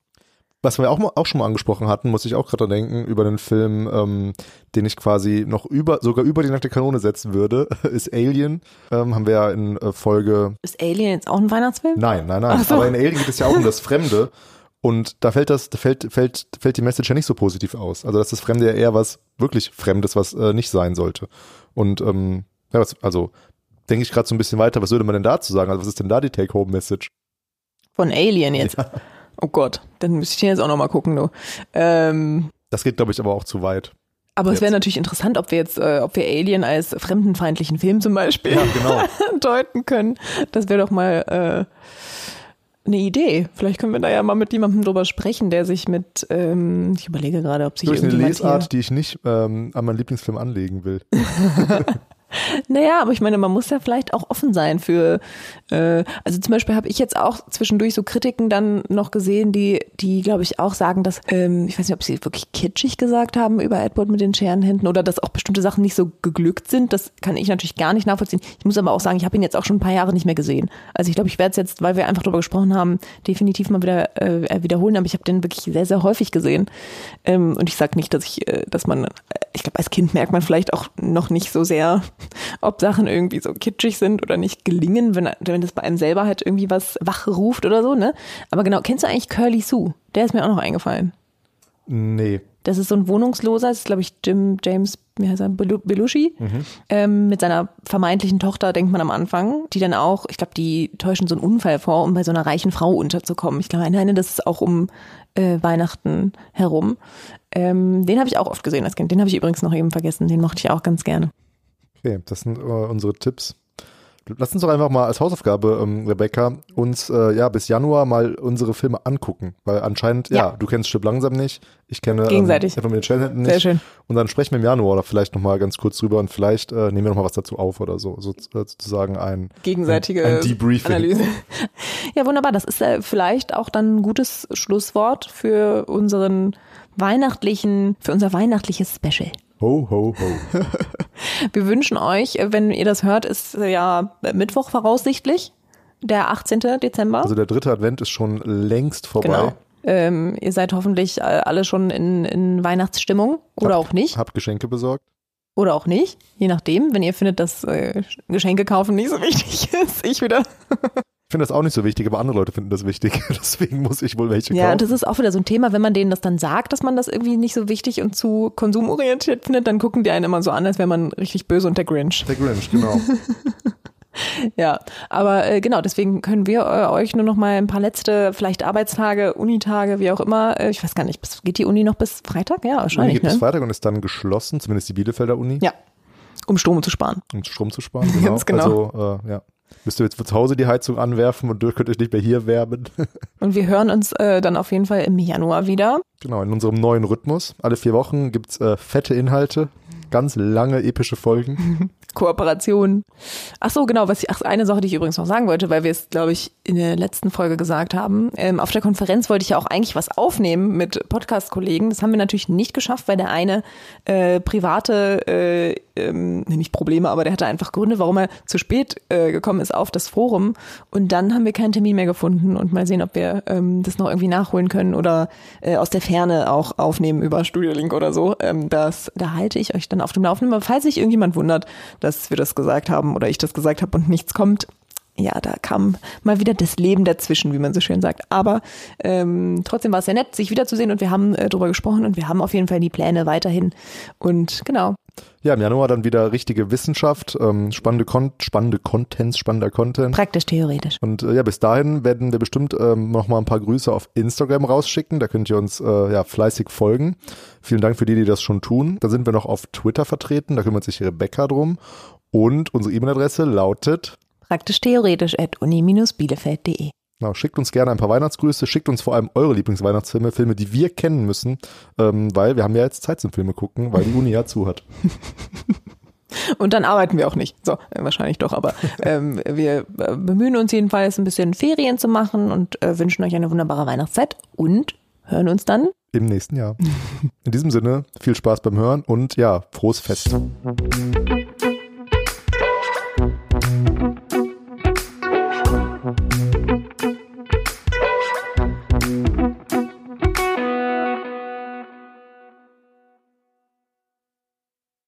Speaker 1: Was wir auch, auch schon mal angesprochen hatten, muss ich auch gerade denken, über den Film, ähm, den ich quasi noch über, sogar über die nackte Kanone setzen würde, ist Alien. Ähm, haben wir ja in äh, Folge.
Speaker 2: Ist Alien jetzt auch ein Weihnachtsfilm?
Speaker 1: Nein, nein, nein. So. Aber in Alien geht es ja auch um das Fremde. Und da fällt das, fällt, fällt, fällt die Message ja nicht so positiv aus. Also dass das Fremde ja eher was wirklich Fremdes, was äh, nicht sein sollte. Und ähm, ja, was, also denke ich gerade so ein bisschen weiter, was würde man denn dazu sagen? Also was ist denn da die Take-Home-Message?
Speaker 2: Von Alien jetzt. Ja. Oh Gott, dann müsste ich den jetzt auch nochmal gucken, du. Ähm,
Speaker 1: das geht, glaube ich, aber auch zu weit.
Speaker 2: Aber jetzt. es wäre natürlich interessant, ob wir jetzt, äh, ob wir Alien als fremdenfeindlichen Film zum Beispiel ja, genau. deuten können. Das wäre doch mal äh, eine Idee. Vielleicht können wir da ja mal mit jemandem drüber sprechen, der sich mit, ähm, ich überlege gerade, ob sich
Speaker 1: Durch eine Lesart, die ich nicht ähm, an meinen Lieblingsfilm anlegen will.
Speaker 2: Naja, aber ich meine, man muss ja vielleicht auch offen sein für, äh, also zum Beispiel habe ich jetzt auch zwischendurch so Kritiken dann noch gesehen, die, die glaube ich auch sagen, dass, ähm, ich weiß nicht, ob sie wirklich kitschig gesagt haben über Edward mit den Scherenhänden oder dass auch bestimmte Sachen nicht so geglückt sind. Das kann ich natürlich gar nicht nachvollziehen. Ich muss aber auch sagen, ich habe ihn jetzt auch schon ein paar Jahre nicht mehr gesehen. Also ich glaube, ich werde es jetzt, weil wir einfach darüber gesprochen haben, definitiv mal wieder äh, wiederholen, aber ich habe den wirklich sehr, sehr häufig gesehen. Ähm, und ich sage nicht, dass ich, äh, dass man, äh, ich glaube, als Kind merkt man vielleicht auch noch nicht so sehr, ob Sachen irgendwie so kitschig sind oder nicht gelingen, wenn, wenn das bei einem selber halt irgendwie was wachruft oder so, ne? Aber genau, kennst du eigentlich Curly Sue? Der ist mir auch noch eingefallen.
Speaker 1: Nee.
Speaker 2: Das ist so ein Wohnungsloser, das ist, glaube ich, Jim James, wie heißt er, Belushi, mhm. ähm, mit seiner vermeintlichen Tochter, denkt man am Anfang, die dann auch, ich glaube, die täuschen so einen Unfall vor, um bei so einer reichen Frau unterzukommen. Ich glaube, nein, das ist auch um äh, Weihnachten herum. Ähm, den habe ich auch oft gesehen als Kind. Den habe ich übrigens noch eben vergessen. Den mochte ich auch ganz gerne.
Speaker 1: Okay, das sind äh, unsere Tipps. Lass uns doch einfach mal als Hausaufgabe, ähm, Rebecca, uns äh, ja bis Januar mal unsere Filme angucken. Weil anscheinend, ja, ja du kennst Stück langsam nicht, ich kenne ähm,
Speaker 2: Gegenseitig.
Speaker 1: Ähm, mit den nicht.
Speaker 2: Sehr schön.
Speaker 1: Und dann sprechen wir im Januar oder vielleicht nochmal ganz kurz drüber und vielleicht äh, nehmen wir nochmal was dazu auf oder so. so sozusagen ein
Speaker 2: gegenseitige
Speaker 1: ein, ein Debriefing.
Speaker 2: Analyse. Ja, wunderbar. Das ist äh, vielleicht auch dann ein gutes Schlusswort für unseren weihnachtlichen, für unser weihnachtliches Special.
Speaker 1: Ho, ho, ho.
Speaker 2: Wir wünschen euch, wenn ihr das hört, ist ja Mittwoch voraussichtlich, der 18. Dezember.
Speaker 1: Also der dritte Advent ist schon längst vorbei.
Speaker 2: Genau. Ähm, ihr seid hoffentlich alle schon in, in Weihnachtsstimmung oder
Speaker 1: habt,
Speaker 2: auch nicht.
Speaker 1: Habt Geschenke besorgt.
Speaker 2: Oder auch nicht, je nachdem, wenn ihr findet, dass äh, Geschenke kaufen nicht so wichtig ist. Ich wieder.
Speaker 1: Ich finde das auch nicht so wichtig, aber andere Leute finden das wichtig. Deswegen muss ich wohl welche kaufen.
Speaker 2: Ja, das ist auch wieder so ein Thema, wenn man denen das dann sagt, dass man das irgendwie nicht so wichtig und zu konsumorientiert findet, dann gucken die einen immer so an, als wäre man richtig böse und der Grinch.
Speaker 1: Der Grinch, genau.
Speaker 2: ja, aber äh, genau, deswegen können wir äh, euch nur noch mal ein paar letzte, vielleicht Arbeitstage, Unitage, wie auch immer. Äh, ich weiß gar nicht, bis, geht die Uni noch bis Freitag? Ja, wahrscheinlich. Die
Speaker 1: geht
Speaker 2: ne?
Speaker 1: bis Freitag und ist dann geschlossen, zumindest die Bielefelder Uni.
Speaker 2: Ja. Um Strom zu sparen.
Speaker 1: Um Strom zu sparen, genau.
Speaker 2: Ganz genau.
Speaker 1: Also, äh, ja. Müsst ihr jetzt zu Hause die Heizung anwerfen und könnt euch nicht mehr hier wärmen.
Speaker 2: Und wir hören uns äh, dann auf jeden Fall im Januar wieder.
Speaker 1: Genau, in unserem neuen Rhythmus. Alle vier Wochen gibt's äh, fette Inhalte, ganz lange epische Folgen.
Speaker 2: Kooperation. Ach so, genau, was ich, ach, eine Sache, die ich übrigens noch sagen wollte, weil wir es, glaube ich, in der letzten Folge gesagt haben. Ähm, auf der Konferenz wollte ich ja auch eigentlich was aufnehmen mit Podcast-Kollegen. Das haben wir natürlich nicht geschafft, weil der eine äh, private, äh, ähm, nicht Probleme, aber der hatte einfach Gründe, warum er zu spät äh, gekommen ist auf das Forum. Und dann haben wir keinen Termin mehr gefunden und mal sehen, ob wir ähm, das noch irgendwie nachholen können oder äh, aus der Ferne auch aufnehmen über Studio Link oder so. Ähm, das, da halte ich euch dann auf dem Laufenden. Aber falls sich irgendjemand wundert, dass wir das gesagt haben oder ich das gesagt habe und nichts kommt. Ja, da kam mal wieder das Leben dazwischen, wie man so schön sagt. Aber ähm, trotzdem war es sehr nett, sich wiederzusehen und wir haben äh, drüber gesprochen und wir haben auf jeden Fall die Pläne weiterhin. Und genau.
Speaker 1: Ja, im Januar dann wieder richtige Wissenschaft, ähm, spannende, Kon spannende Contents, spannender Content.
Speaker 2: Praktisch theoretisch.
Speaker 1: Und äh, ja, bis dahin werden wir bestimmt ähm, noch mal ein paar Grüße auf Instagram rausschicken. Da könnt ihr uns äh, ja fleißig folgen. Vielen Dank für die, die das schon tun. Da sind wir noch auf Twitter vertreten. Da kümmert sich Rebecca drum. Und unsere E-Mail-Adresse lautet
Speaker 2: praktisch theoretisch at uni-bielefeld.de.
Speaker 1: Genau, schickt uns gerne ein paar Weihnachtsgrüße, schickt uns vor allem eure Lieblingsweihnachtsfilme, Filme, die wir kennen müssen, ähm, weil wir haben ja jetzt Zeit zum Filme gucken, weil die Uni ja zu hat.
Speaker 2: Und dann arbeiten wir auch nicht. So, äh, wahrscheinlich doch, aber ähm, wir äh, bemühen uns jedenfalls ein bisschen Ferien zu machen und äh, wünschen euch eine wunderbare Weihnachtszeit und hören uns dann
Speaker 1: im nächsten Jahr. In diesem Sinne, viel Spaß beim Hören und ja, frohes Fest.